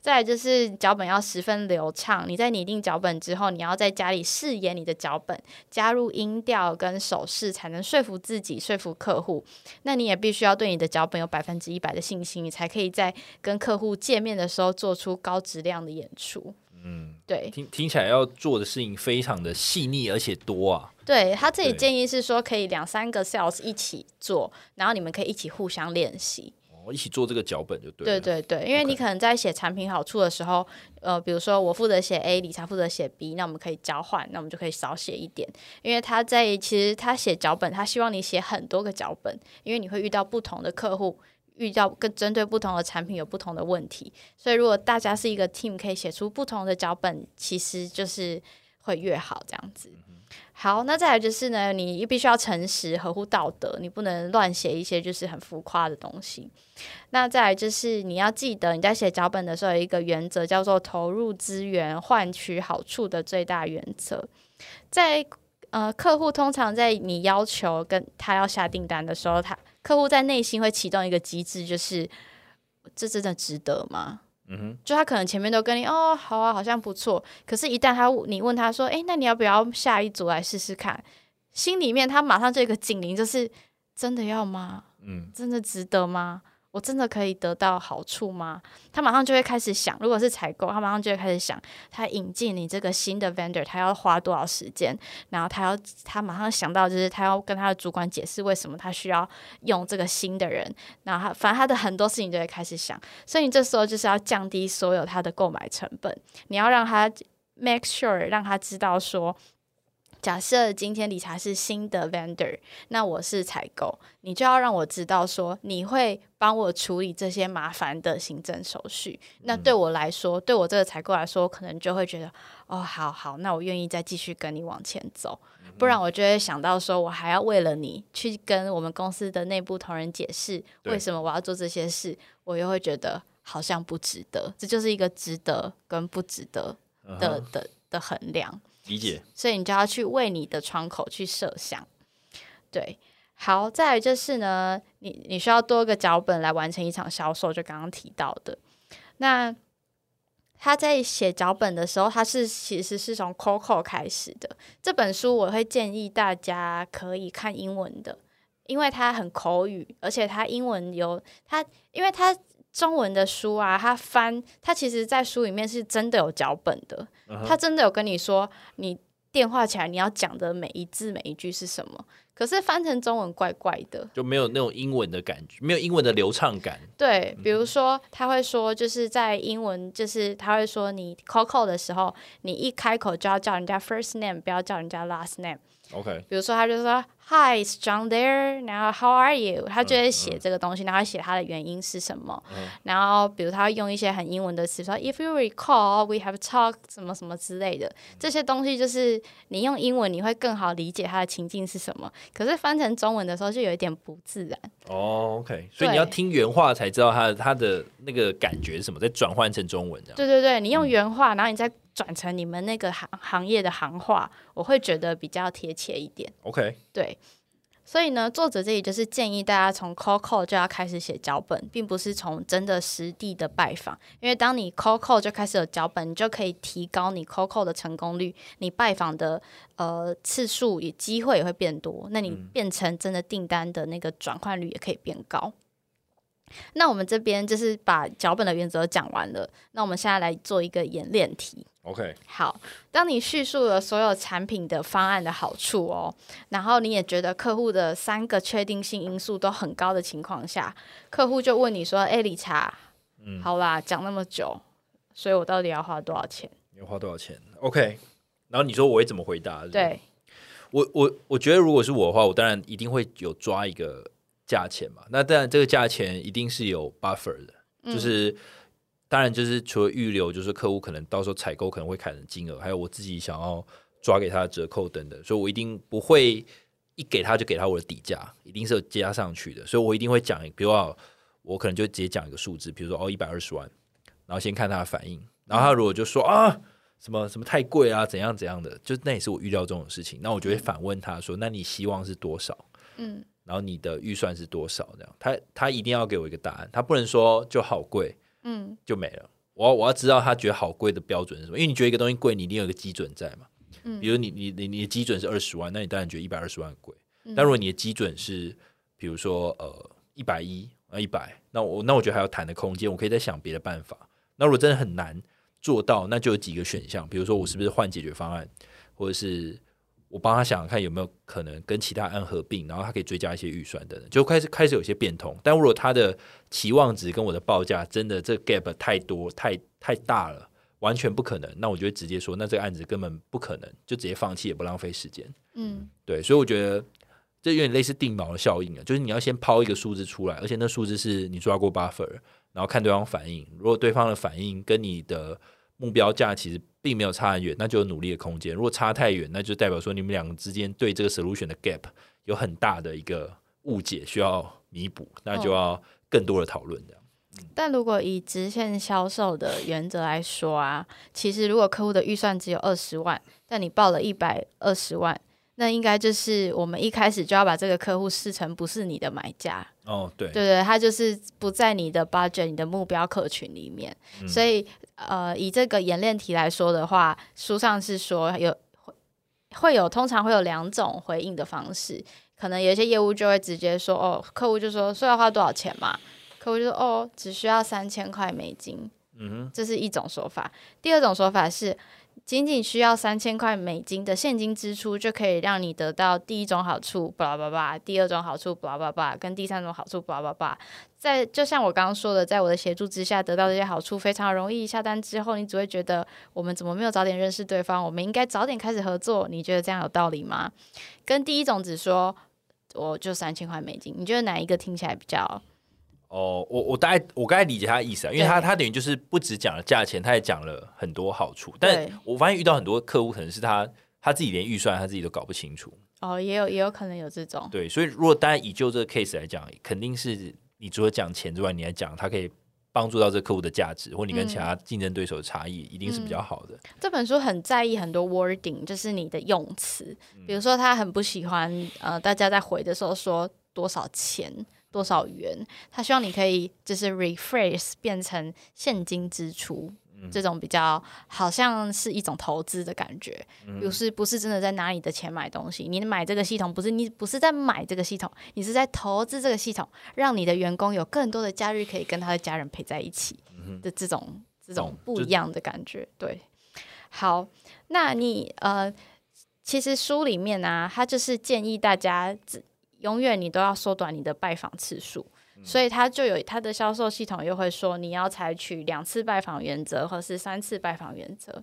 再来就是脚本要十分流畅，你在拟定脚本之后，你要在家里试演你的脚本，加入音调跟手势，才能说服自己，说服客户。那你也必须要对你的脚本有百分之一百的信心，你才可以在跟客户见面的时候做出高质量的演出。嗯，对，听听起来要做的事情非常的细腻而且多啊。对他自己建议是说，可以两三个 sales 一起做，然后你们可以一起互相练习，哦，一起做这个脚本就对。对对对，因为你可能在写产品好处的时候，呃，比如说我负责写 A，理查负责写 B，那我们可以交换，那我们就可以少写一点，因为他在其实他写脚本，他希望你写很多个脚本，因为你会遇到不同的客户。遇到跟针对不同的产品有不同的问题，所以如果大家是一个 team，可以写出不同的脚本，其实就是会越好这样子。好，那再来就是呢，你必须要诚实、合乎道德，你不能乱写一些就是很浮夸的东西。那再来就是你要记得，你在写脚本的时候有一个原则，叫做投入资源换取好处的最大原则。在呃，客户通常在你要求跟他要下订单的时候，他客户在内心会启动一个机制，就是这真的值得吗？嗯哼，就他可能前面都跟你哦，好啊，好像不错。可是，一旦他你问他说，哎，那你要不要下一组来试试看？心里面他马上这个警铃就是真的要吗？嗯，真的值得吗？我真的可以得到好处吗？他马上就会开始想，如果是采购，他马上就会开始想，他引进你这个新的 vendor，他要花多少时间？然后他要，他马上想到就是他要跟他的主管解释为什么他需要用这个新的人。然后他，反正他的很多事情就会开始想，所以你这时候就是要降低所有他的购买成本，你要让他 make sure 让他知道说。假设今天理查是新的 vendor，那我是采购，你就要让我知道说你会帮我处理这些麻烦的行政手续。那对我来说，对我这个采购来说，可能就会觉得哦，好好，那我愿意再继续跟你往前走。不然我就会想到说，我还要为了你去跟我们公司的内部同仁解释为什么我要做这些事，我又会觉得好像不值得。这就是一个值得跟不值得的的的衡量。理解，所以你就要去为你的窗口去设想。对，好，再来就是呢，你你需要多个脚本来完成一场销售，就刚刚提到的。那他在写脚本的时候，他是其实是从 Coco 开始的。这本书我会建议大家可以看英文的，因为它很口语，而且它英文有它，因为它。中文的书啊，他翻他其实，在书里面是真的有脚本的，他真的有跟你说，你电话起来你要讲的每一字每一句是什么。可是翻成中文怪怪的，就没有那种英文的感觉，没有英文的流畅感。对，比如说他会说，就是在英文，就是他会说，你 call call 的时候，你一开口就要叫人家 first name，不要叫人家 last name。OK，比如说他就说。Hi, it's John there? 然后 How are you? 他就会写这个东西，然后写他的原因是什么。然后比如他会用一些很英文的词，说 If you recall, we have talked 什么什么之类的。这些东西就是你用英文你会更好理解他的情境是什么。可是翻成中文的时候就有一点不自然。哦，OK，所以你要听原话才知道他他的那个感觉是什么，再转换成中文这样。对对对，你用原话，然后你再转成你们那个行行业的行话，我会觉得比较贴切一点。OK，对。所以呢，作者这里就是建议大家从 call call 就要开始写脚本，并不是从真的实地的拜访。因为当你 call call 就开始有脚本，你就可以提高你 call call 的成功率，你拜访的呃次数也机会也会变多，那你变成真的订单的那个转换率也可以变高。那我们这边就是把脚本的原则讲完了，那我们现在来做一个演练题。OK，好，当你叙述了所有产品的方案的好处哦，然后你也觉得客户的三个确定性因素都很高的情况下，客户就问你说：“哎，理查，嗯好啦，讲那么久，所以我到底要花多少钱你要花多少钱？OK，然后你说我会怎么回答？对，我我我觉得如果是我的话，我当然一定会有抓一个价钱嘛。那当然这个价钱一定是有 buffer 的，就是、当然就是除了预留，就是客户可能到时候采购可能会砍的金额，还有我自己想要抓给他的折扣等等，所以我一定不会一给他就给他我的底价，一定是有加上去的，所以我一定会讲，比如说我可能就直接讲一个数字，比如说哦一百二十万，然后先看他的反应，然后他如果就说啊。什么什么太贵啊，怎样怎样的，就那也是我预料中的事情。那我就会反问他说：“那你希望是多少？嗯然后你的预算是多少？”这样，他他一定要给我一个答案，他不能说就好贵嗯就没了。我要我要知道他觉得好贵的标准是什么，因为你觉得一个东西贵，你一定有一个基准在嘛。嗯比如你你你你的基准是二十万，那你当然觉得一百二十万很贵。嗯但如果你的基准是比如说呃一百一啊一百，那我那我觉得还有谈的空间，我可以再想别的办法。那如果真的很难做到，那就有几个选项，比如说我是不是换解决方案，或者是我帮他想想看有没有可能跟其他案合并，然后他可以追加一些预算等等，就开始开始有些变通。但如果他的期望值跟我的报价真的这 gap 太多太太大了，完全不可能，那我就会直接说，那这个案子根本不可能，就直接放弃，也不浪费时间。嗯对，所以我觉得这有点类似定锚的效应啊，就是你要先抛一个数字出来，而且那数字是你抓过 buffer，然后看对方反应。如果对方的反应跟你的目标价其实并没有差很远，那就有努力的空间。如果差太远，那就代表说你们两个之间对这个 solution 的 gap 有很大的一个误解需要弥补，那就要更多的讨论这样。但如果以直线销售的原则来说啊，其实如果客户的预算只有二十万，但你报了一百二十万，那应该就是我们一开始就要把这个客户视成不是你的买家，哦，对，对对，他就是不在你的 budget、你的目标客群里面。嗯所以呃，以这个演练题来说的话，书上是说有会会有通常会有两种回应的方式，可能有一些业务就会直接说哦，客户就说说要花多少钱嘛，客户就说哦，只需要三千块美金，嗯哼，这是一种说法。第二种说法是，仅仅需要三千块美金的现金支出，就可以让你得到第一种好处，巴拉巴拉；第二种好处，巴拉巴拉；跟第三种好处，巴拉巴拉。在就像我刚刚说的，在我的协助之下得到这些好处非常容易。下单之后，你只会觉得我们怎么没有早点认识对方？我们应该早点开始合作。你觉得这样有道理吗？跟第一种只说我就三千块美金，你觉得哪一个听起来比较？哦，我我大概我刚才理解他的意思啊，因为他他等于就是不只讲了价钱，他也讲了很多好处。但我发现遇到很多客户，可能是他他自己连预算他自己都搞不清楚。哦，也有也有可能有这种。对，所以如果大家以就这个 case 来讲，肯定是你除了讲钱之外，你来讲他可以帮助到这个客户的价值，或你跟其他竞争对手的差异，一定是比较好的。这本书很在意很多 wording，就是你的用词。比如说，他很不喜欢呃，大家在回的时候说多少钱、多少元，他希望你可以就是 rephrase 变成现金支出。这种比较好像是一种投资的感觉，不是不是真的在拿你的钱买东西。你买这个系统不是你不是在买这个系统，你是在投资这个系统，让你的员工有更多的假日可以跟他的家人陪在一起的这种这种不一样的感觉。对，好，那你呃，其实书里面呢、他就是建议大家只永远你都要缩短你的拜访次数。所以他就有他的销售系统又会说你要采取两次拜访原则或是三次拜访原则。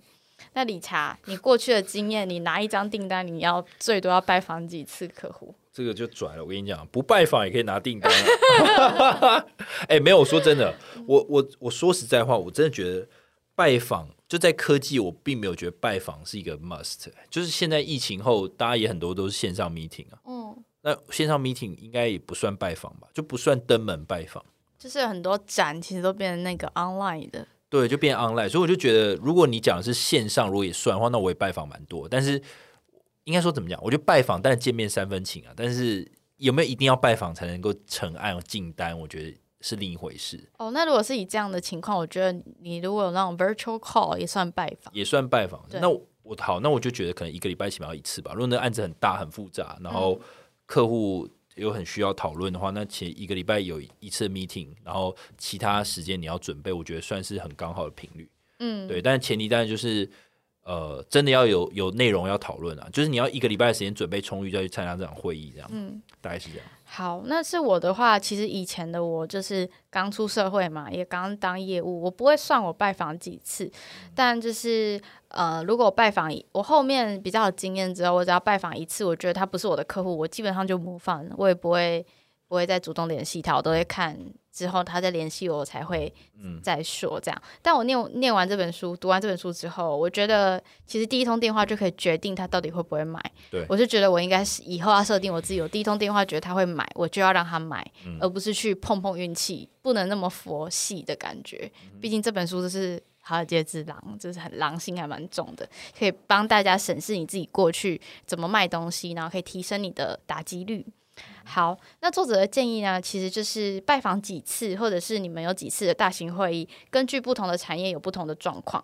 那理查，你过去的经验，你拿一张订单，你要最多要拜访几次客户？这个就拽了，我跟你讲，不拜访也可以拿订单、啊。哎、没有，我说真的，我我我说实在话，我真的觉得拜访就在科技，我并没有觉得拜访是一个 must。就是现在疫情后，大家也很多都是线上 meeting 啊。嗯，那线上 meeting 应该也不算拜访吧，就不算登门拜访。就是很多展其实都变成那个 online 的。对，就变 online，所以我就觉得，如果你讲的是线上，如果也算的话，那我也拜访蛮多。但是应该说怎么讲？我觉得拜访，但是见面三分情啊。但是有没有一定要拜访才能够成案进单？我觉得是另一回事，哦，那如果是以这样的情况，我觉得你如果有那种 virtual call 也算拜访。也算拜访。那我我好，那我就觉得可能一个礼拜起码要一次吧。如果那个案子很大很复杂，然后客户有很需要讨论的话，那前一个礼拜有一次 meeting，然后其他时间你要准备，我觉得算是很刚好的频率。嗯，对，但是前提当然就是呃，真的要有有内容要讨论啊，就是你要一个礼拜的时间准备充裕再去参加这场会议，这样，嗯，大概是这样。好，那是我的话，其实以前的我就是刚出社会嘛，也刚当业务，我不会算我拜访几次，但就是呃，如果我拜访我后面比较有经验之后，我只要拜访一次，我觉得他不是我的客户，我基本上就模仿，我也不会不会再主动联系他，我都会看之后他再联系我，我才会嗯再说这样。但我念念完这本书，读完这本书之后，我觉得其实第一通电话就可以决定他到底会不会买。对我就觉得我应该是以后要设定我自己，我第一通电话觉得他会买，我就要让他买，嗯而不是去碰碰运气，不能那么佛系的感觉。毕竟这本书就是华尔街之狼，就是很狼性还蛮重的，可以帮大家审视你自己过去怎么卖东西，然后可以提升你的打击率。好，那作者的建议呢，其实就是拜访几次，或者是你们有几次的大型会议，根据不同的产业有不同的状况。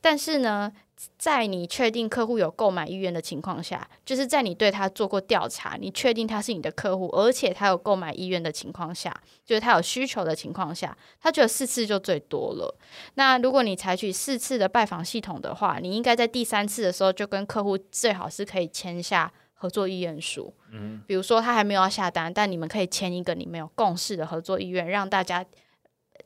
但是呢，在你确定客户有购买意愿的情况下，就是在你对他做过调查，你确定他是你的客户，而且他有购买意愿的情况下，就是他有需求的情况下，他觉得四次就最多了。那如果你采取四次的拜访系统的话，你应该在第三次的时候就跟客户最好是可以签下合作意愿书。嗯，比如说他还没有要下单，但你们可以签一个你们有共识的合作意愿，让大家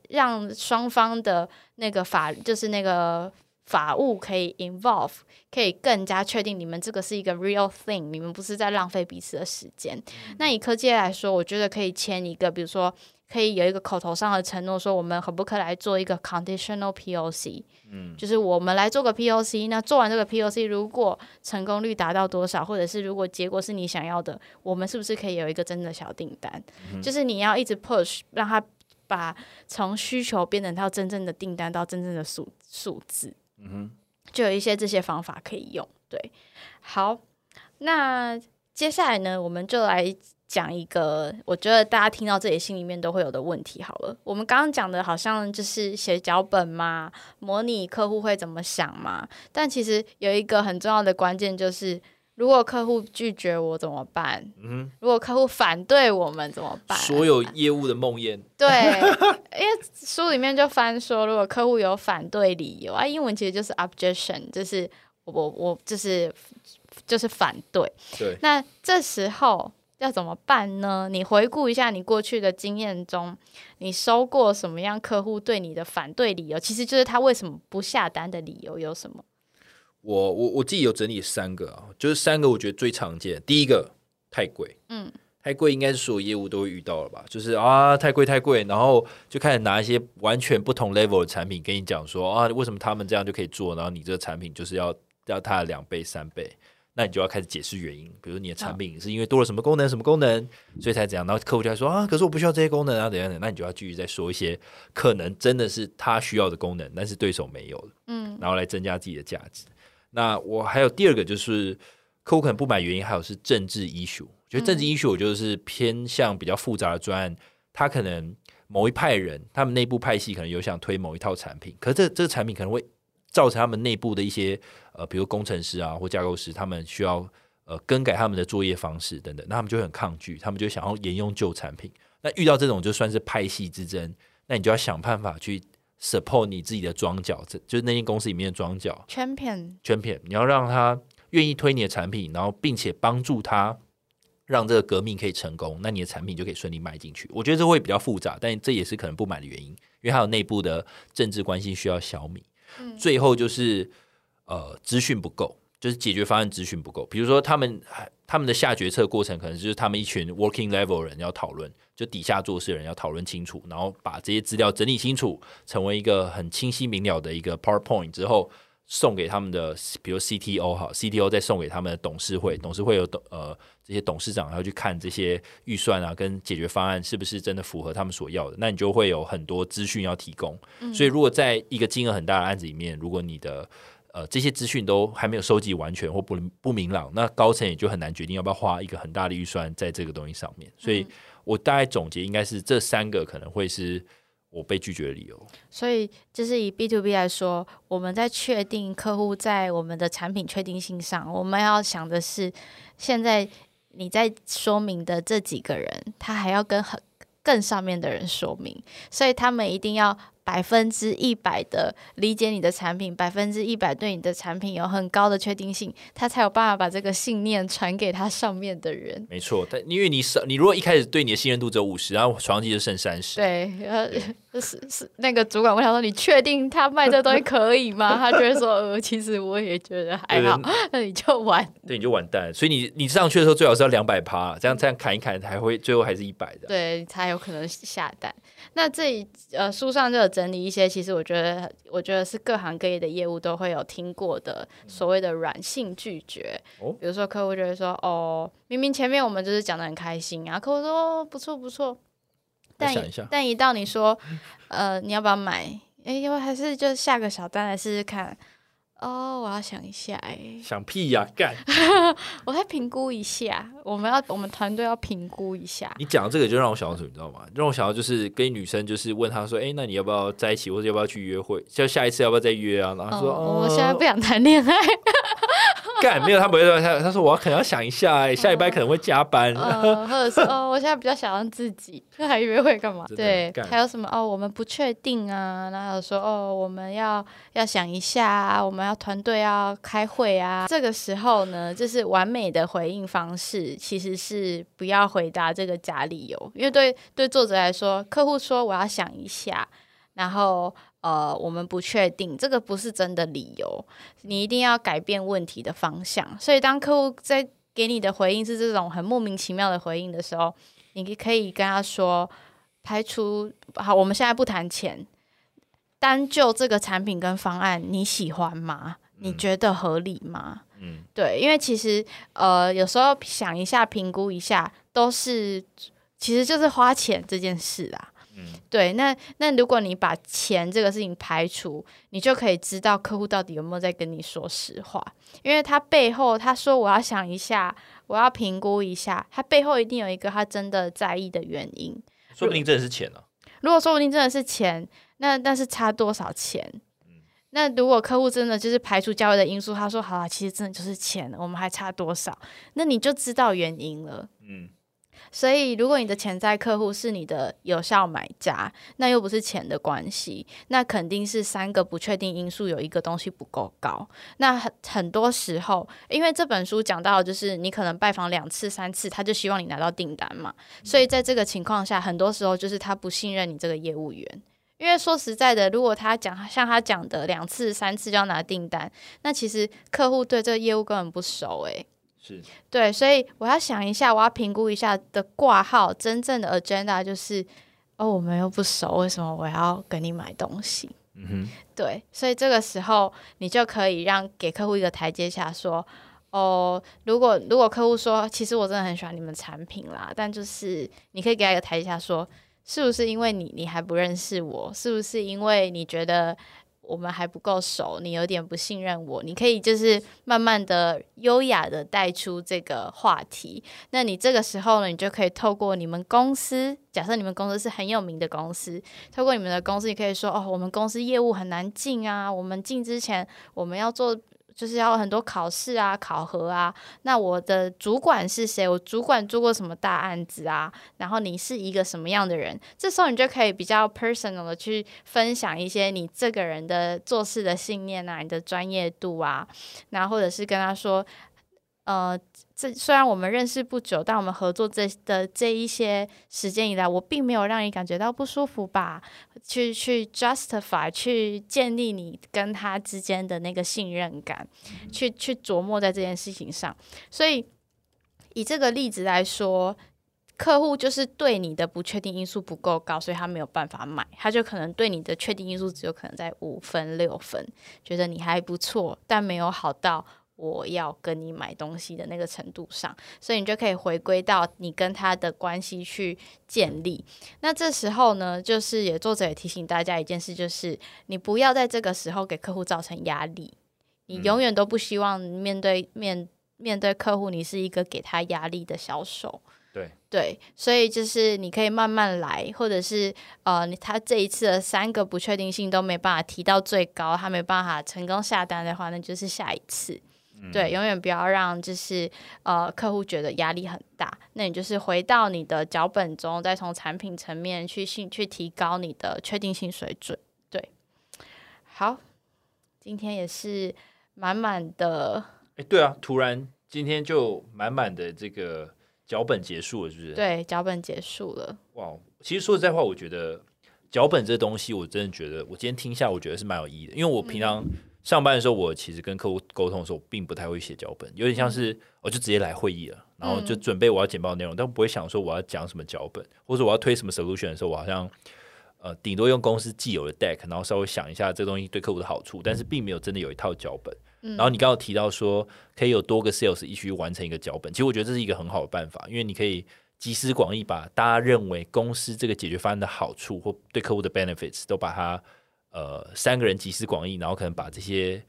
让双方的那个法就是那个法务可以 involve，可以更加确定你们这个是一个 real thing，你们不是在浪费彼此的时间。那以科技来说，我觉得可以签一个，比如说可以有一个口头上的承诺，说我们可不可以来做一个 conditional POC，嗯，就是我们来做个 POC，那做完这个 POC，如果成功率达到多少，或者是如果结果是你想要的，我们是不是可以有一个真的小订单？就是你要一直 push，让他把从需求变成到真正的订单，到真正的数数字。嗯哼，就有一些这些方法可以用。对，好，那接下来呢，我们就来讲一个我觉得大家听到这里心里面都会有的问题。好了，我们刚刚讲的好像就是写脚本嘛，模拟客户会怎么想嘛，但其实有一个很重要的关键就是。如果客户拒绝我怎么办？嗯如果客户反对我们怎么，办？所有业务的梦魇，对，因为书里面就翻说，如果客户有反对理由啊，英文其实就是 objection，就是我我我就是就是反对。对，那这时候要怎么办呢？你回顾一下你过去的经验中，你收过什么样客户对你的反对理由？其实就是他为什么不下单的理由有什么？我我我自己有整理三个啊，就是三个我觉得最常见。第一个太贵，嗯，太贵应该是所有业务都会遇到了吧？就是啊太贵太贵，然后就开始拿一些完全不同 level 的产品跟你讲说啊为什么他们这样就可以做，然后你这个产品就是要要它的两倍三倍。那你就要开始解释原因，比如你的产品是因为多了什么功能、什么功能，所以才怎样。然后客户就会说啊，可是我不需要这些功能啊，怎样怎样。那你就要继续再说一些可能真的是他需要的功能，但是对手没有的，嗯然后来增加自己的价值。那我还有第二个就是客户可能不买原因，还有是政治 issue。我觉得政治 issue 我就是偏向比较复杂的专案，他可能某一派人，他们内部派系可能有想推某一套产品，可是这这个产品可能会造成他们内部的一些呃，比如工程师啊或架构师，他们需要呃更改他们的作业方式等等，那他们就很抗拒，他们就想要沿用旧产品。那遇到这种就算是派系之争，那你就要想办法去 support 你自己的庄脚，这就是那间公司里面的庄脚。，champion，圈片，你要让他愿意推你的产品，然后并且帮助他让这个革命可以成功，那你的产品就可以顺利卖进去。我觉得这会比较复杂，但这也是可能不买的原因，因为还有内部的政治关系需要消弭。最后就是呃资讯不够，就是解决方案资讯不够。比如说他们他们的下决策过程，可能就是他们一群 working level 人要讨论，就底下做事的人要讨论清楚，然后把这些资料整理清楚，成为一个很清晰明了的一个 PowerPoint 之后。送给他们的，比如 CTO 哈，CTO 再送给他们的董事会，董事会有董呃这些董事长还要去看这些预算啊跟解决方案是不是真的符合他们所要的，那你就会有很多资讯要提供。所以如果在一个金额很大的案子里面，如果你的呃这些资讯都还没有收集完全或不不明朗，那高层也就很难决定要不要花一个很大的预算在这个东西上面。所以我大概总结应该是这三个可能会是我被拒绝的理由。所以就是以 B to B 来说，我们在确定客户在我们的产品确定性上，我们要想的是，现在你在说明的这几个人，他还要跟很更上面的人说明，所以他们一定要。百分之一百的理解你的产品，百分之一百对你的产品有很高的确定性，他才有办法把这个信念传给他上面的人。没错，但因为你少，你如果一开始对你的信任度只有五十，然后传上去就剩三十。对，是是那个主管问他说：“你确定他卖这东西可以吗？” 他就会说：“呃，其实我也觉得还好。” 那你就完，对，你就完蛋。所以你你上去的时候最好是要两百趴，这样这样砍一砍，才会最后还是一百的，对，才有可能下单。那这里呃书上就有整理一些，其实我觉得我觉得是各行各业的业务都会有听过的所谓的软性拒绝。哦，比如说客户就会说：“哦，明明前面我们就是讲的很开心啊，客户说不错不错，但但一到你说呃你要不要买？哎，因为还是就下个小单来试试看。”哦，我要想一下哎，想屁呀，干！我再评估一下，我们要我们团队要评估一下。你讲这个就让我想到什么，你知道吗？让我想到就是跟女生就是问她说，哎，那你要不要在一起，或者要不要去约会？就下一次要不要再约啊？然后说，我现在不想谈恋爱。干没有，他不会说他他说我可能要想一下，下礼拜可能会加班，或者是哦，我现在比较想让自己，那还约会干嘛？对，还有什么哦？我们不确定啊，然后说哦，我们要要想一下，我们要团队要开会啊。这个时候呢，就是完美的回应方式，其实是不要回答这个假理由，因为对对作者来说，客户说我要想一下，然后。呃，我们不确定，这个不是真的理由。你一定要改变问题的方向。所以，当客户在给你的回应是这种很莫名其妙的回应的时候，你可以跟他说：排除好，我们现在不谈钱，单就这个产品跟方案，你喜欢吗？你觉得合理吗？嗯，对，因为其实呃，有时候想一下，评估一下，都是其实就是花钱这件事啊。对，那那如果你把钱这个事情排除，你就可以知道客户到底有没有在跟你说实话，因为他背后他说我要想一下，我要评估一下，他背后一定有一个他真的在意的原因，说不定真的是钱呢。如果说不定真的是钱，那那是差多少钱？那如果客户真的就是排除交易的因素，他说好了，其实真的就是钱，我们还差多少？那你就知道原因了。嗯。所以，如果你的潜在客户是你的有效买家，那又不是钱的关系，那肯定是三个不确定因素有一个东西不够高。那很很多时候，因为这本书讲到，就是你可能拜访两次、三次，他就希望你拿到订单嘛。所以在这个情况下，很多时候就是他不信任你这个业务员。因为说实在的，如果他讲像他讲的两次、三次就要拿订单，那其实客户对这个业务根本不熟诶。是对，所以我要想一下，我要评估一下的挂号真正的 agenda 就是，哦，我们又不熟，为什么我要跟你买东西？嗯哼，对，所以这个时候你就可以让给客户一个台阶下，说，哦，如果如果客户说，其实我真的很喜欢你们产品啦，但就是你可以给他一个台阶下，说，是不是因为你你还不认识我？是不是因为你觉得？我们还不够熟，你有点不信任我。你可以就是慢慢的、优雅的带出这个话题。那你这个时候呢，你就可以透过你们公司，假设你们公司是很有名的公司，透过你们的公司，你可以说哦，我们公司业务很难进啊，我们进之前我们要做。就是要很多考试啊、考核啊。那我的主管是谁？我主管做过什么大案子啊？然后你是一个什么样的人？这时候你就可以比较 personal 的去分享一些你这个人的做事的信念啊、你的专业度啊，然后或者是跟他说。呃，这虽然我们认识不久，但我们合作这的这一些时间以来，我并没有让你感觉到不舒服吧？去去 justify，去建立你跟他之间的那个信任感，去去琢磨在这件事情上。所以以这个例子来说，客户就是对你的不确定因素不够高，所以他没有办法买，他就可能对你的确定因素只有可能在五分六分，觉得你还不错，但没有好到。我要跟你买东西的那个程度上，所以你就可以回归到你跟他的关系去建立。那这时候呢，就是也作者也提醒大家一件事，就是你不要在这个时候给客户造成压力。你永远都不希望面对面面对客户，你是一个给他压力的销售。对对，所以就是你可以慢慢来，或者是呃，他这一次的三个不确定性都没办法提到最高，他没办法成功下单的话，那就是下一次。对，永远不要让就是呃客户觉得压力很大。那你就是回到你的脚本中，再从产品层面去性去提高你的确定性水准。对，好，今天也是满满的。哎，对啊，突然今天就满满的这个脚本结束了，是不是？对，脚本结束了。哇，其实说实在话，我觉得脚本这东西，我真的觉得我今天听下，我觉得是蛮有意义的，因为我平常。上班的时候，我其实跟客户沟通的时候，并不太会写脚本，有点像是我就直接来会议了，然后就准备我要简报内容，但不会想说我要讲什么脚本，或者我要推什么 solution 的时候，我好像呃顶多用公司既有的 deck，然后稍微想一下这东西对客户的好处，但是并没有真的有一套脚本。然后你刚刚提到说可以有多个 sales 一起完成一个脚本，其实我觉得这是一个很好的办法，因为你可以集思广益，把大家认为公司这个解决方案的好处或对客户的 benefits 都把它呃三个人集思广益，然后可能把这些。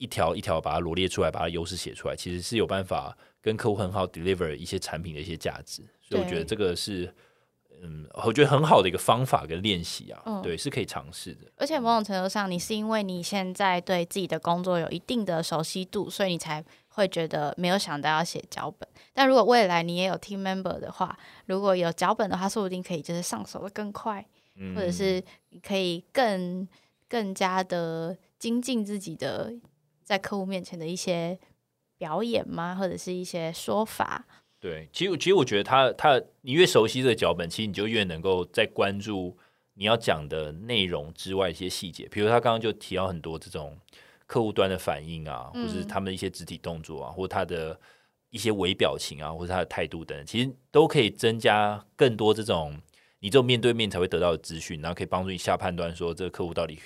一条一条把它罗列出来，把它优势写出来，其实是有办法跟客户很好 deliver 一些产品的一些价值，所以我觉得这个是，嗯，我觉得很好的一个方法跟练习啊，对，是可以尝试的。而且某种程度上，你是因为你现在对自己的工作有一定的熟悉度，所以你才会觉得没有想到要写脚本。但如果未来你也有 team member 的话，如果有脚本的话，说不定可以就是上手的更快，或者是可以更更加的精进自己的。在客户面前的一些表演吗，或者是一些说法？对，其实其实我觉得他他你越熟悉这个脚本，其实你就越能够在关注你要讲的内容之外一些细节。比如他刚刚就提到很多这种客户端的反应啊，或是他们的一些肢体动作啊，或他的一些微表情啊，或者他的态度等，其实都可以增加更多这种你只有面对面才会得到的资讯，然后可以帮助你下判断说这个客户到底。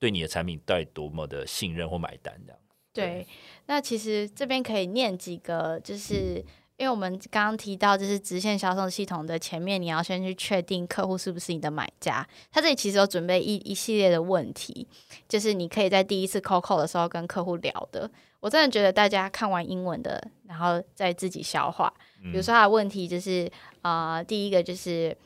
对你的产品到底多么的信任或买单这样？对，那其实这边可以念几个，就是因为我们刚刚提到，就是直线销售系统的前面，你要先去确定客户是不是你的买家。他这里其实有准备一一系列的问题，就是你可以在第一次 call call 的时候跟客户聊的。我真的觉得大家看完英文的，然后再自己消化。比如说他的问题就是啊，第一个就是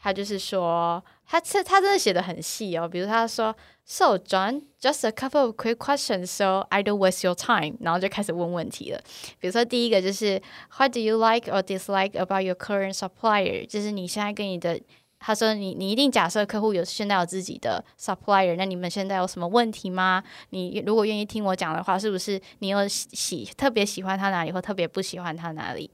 他就是说，他这他真的写的很细哦，比如他说。So John, just a couple of quick questions, so I don't waste your time。然后就开始问问题了。比如说第一个就是 What do you like or dislike about your current supplier？就是你现在跟你的他说：“你你一定假设客户有现在有自己的 supplier，那你们现在有什么问题吗？你如果愿意听我讲的话，是不是你有喜特别喜欢他哪里，或特别不喜欢他哪里？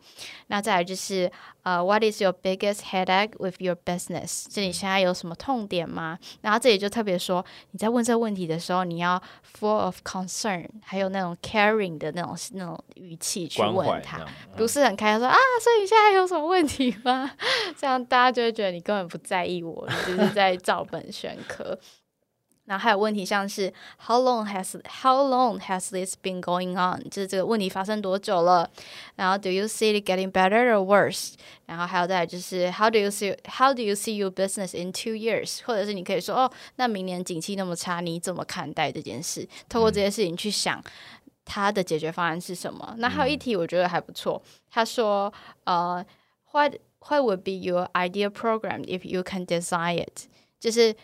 那再来就是呃，What is your biggest headache with your business？这里现在有什么痛点吗？然后这里就特别说，你在问这个问题的时候，你要 full of concern，还有那种 caring 的那种那种语气去问他，不是很开心说啊，所以你现在有什么问题吗？这样大家就会觉得你根本不。”不在意我，你只是在照本宣科。然后还有问题，像是 How long has How long has this been going on？就是这个问题发生多久了？然后 Do you see it getting better or worse？然后还有再就是 How do you see How do you see your business in two years？或者是你可以说哦，那明年景气那么差，你怎么看待这件事？透过这些事情去想他的解决方案是什么？那还有一题我觉得还不错，他说呃，What What would be your ideal program if you can design it？就是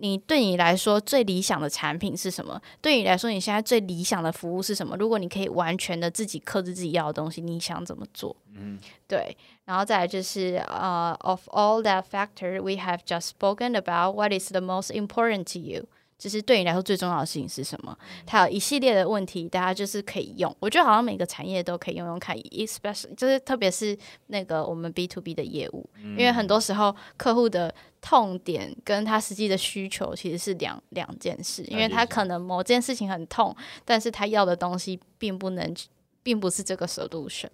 你对你来说最理想的产品是什么？对你来说，你现在最理想的服务是什么？如果你可以完全的自己克制自己要的东西，你想怎么做？嗯，对。然后再来就是呃，of all that factor we have just spoken about，what is the most important to you？就是对你来说最重要的事情是什么？它有一系列的问题，大家就是可以用。我觉得好像每个产业都可以用用看，especially 就是特别是那个我们 B to B 的业务，因为很多时候客户的痛点跟他实际的需求其实是两两件事，因为他可能某件事情很痛，但是他要的东西并不能，并不是这个 solution。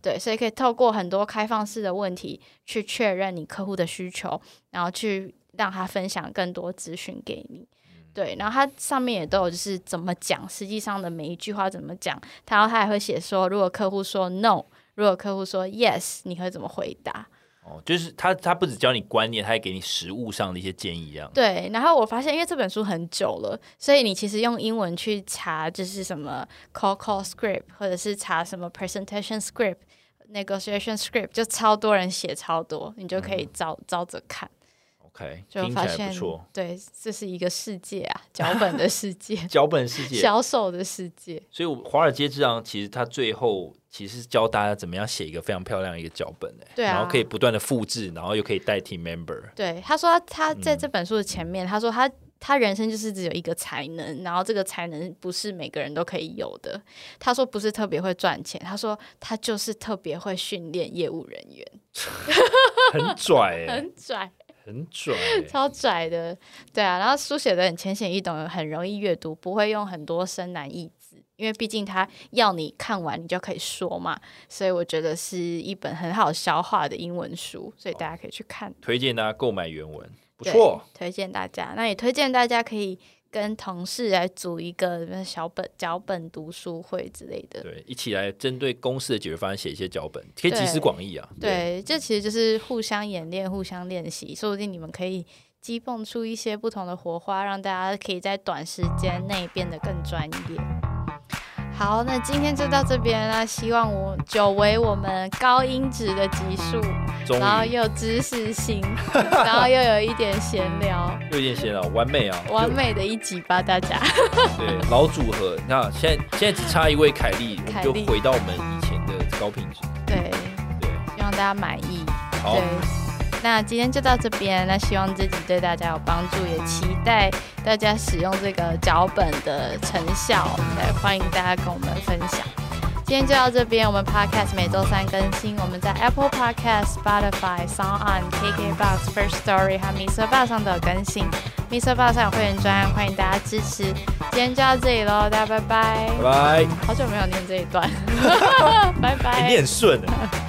对，所以可以透过很多开放式的问题去确认你客户的需求，然后去让他分享更多资讯给你。对，然后它上面也都有，就是怎么讲，实际上的每一句话怎么讲。然后他还会写说，如果客户说 no，如果客户说 yes，你会怎么回答？哦，就是他他不止教你观念，他还给你实物上的一些建议，这样。对，然后我发现，因为这本书很久了，所以你其实用英文去查，就是什么 call call script，或者是查什么 presentation script、negotiation script，就超多人写超多，你就可以照照着看。OK，就听起来发现不错。对，这是一个世界啊，脚本的世界，脚本世 界，销售的世界。所以《华尔街之狼》其实它最后其实是教大家怎么样写一个非常漂亮的一个脚本哎，对啊然后可以不断的复制，然后又可以代替 member。对，他说他在嗯这本书的前面，他说他他人生就是只有一个才能，然后这个才能不是每个人都可以有的。他说不是特别会赚钱，他说他就是特别会训练业务人员，很拽哎，很拽，很拽欸。超拽的。对啊，然后书写的很浅显易懂，很容易阅读，不会用很多深难义字。因为毕竟他要你看完你就可以说嘛，所以我觉得是一本很好消化的英文书，所以大家可以去看。推荐大家购买原文，不错。推荐大家。那也推荐大家可以跟同事来组一个小本脚本读书会之类的。对，一起来针对公司的解决方案写一些脚本，可以集思广益啊。对，这其实就是互相演练、互相练习，说不定你们可以激蹦出一些不同的火花，让大家可以在短时间内变得更专业。好，那今天就到这边啦。希望我久违我们高音质的集数，然后又有知识性，然后又有一点闲聊，又有点闲聊，完美啊，完美的一集吧，大家。对，老组合，你看现在现在只差一位凯莉，我们就回到我们以前的高品质。对，对，希望大家满意。好对，，那今天就到这边。那希望这集对大家有帮助，也期待大家使用这个脚本的成效。对，欢迎大家跟我们分享。今天就到这边，我们 Podcast 每周三更新，我们在 Apple Podcast、Spotify、Sound On、KKBox、First Story 和 Mr. Box 上都有更新。Mr. Box 上有会员专案，欢迎大家支持。今天就到这里喽，大家拜拜。拜拜。好久没有念这一段，拜拜。哎你很顺哎。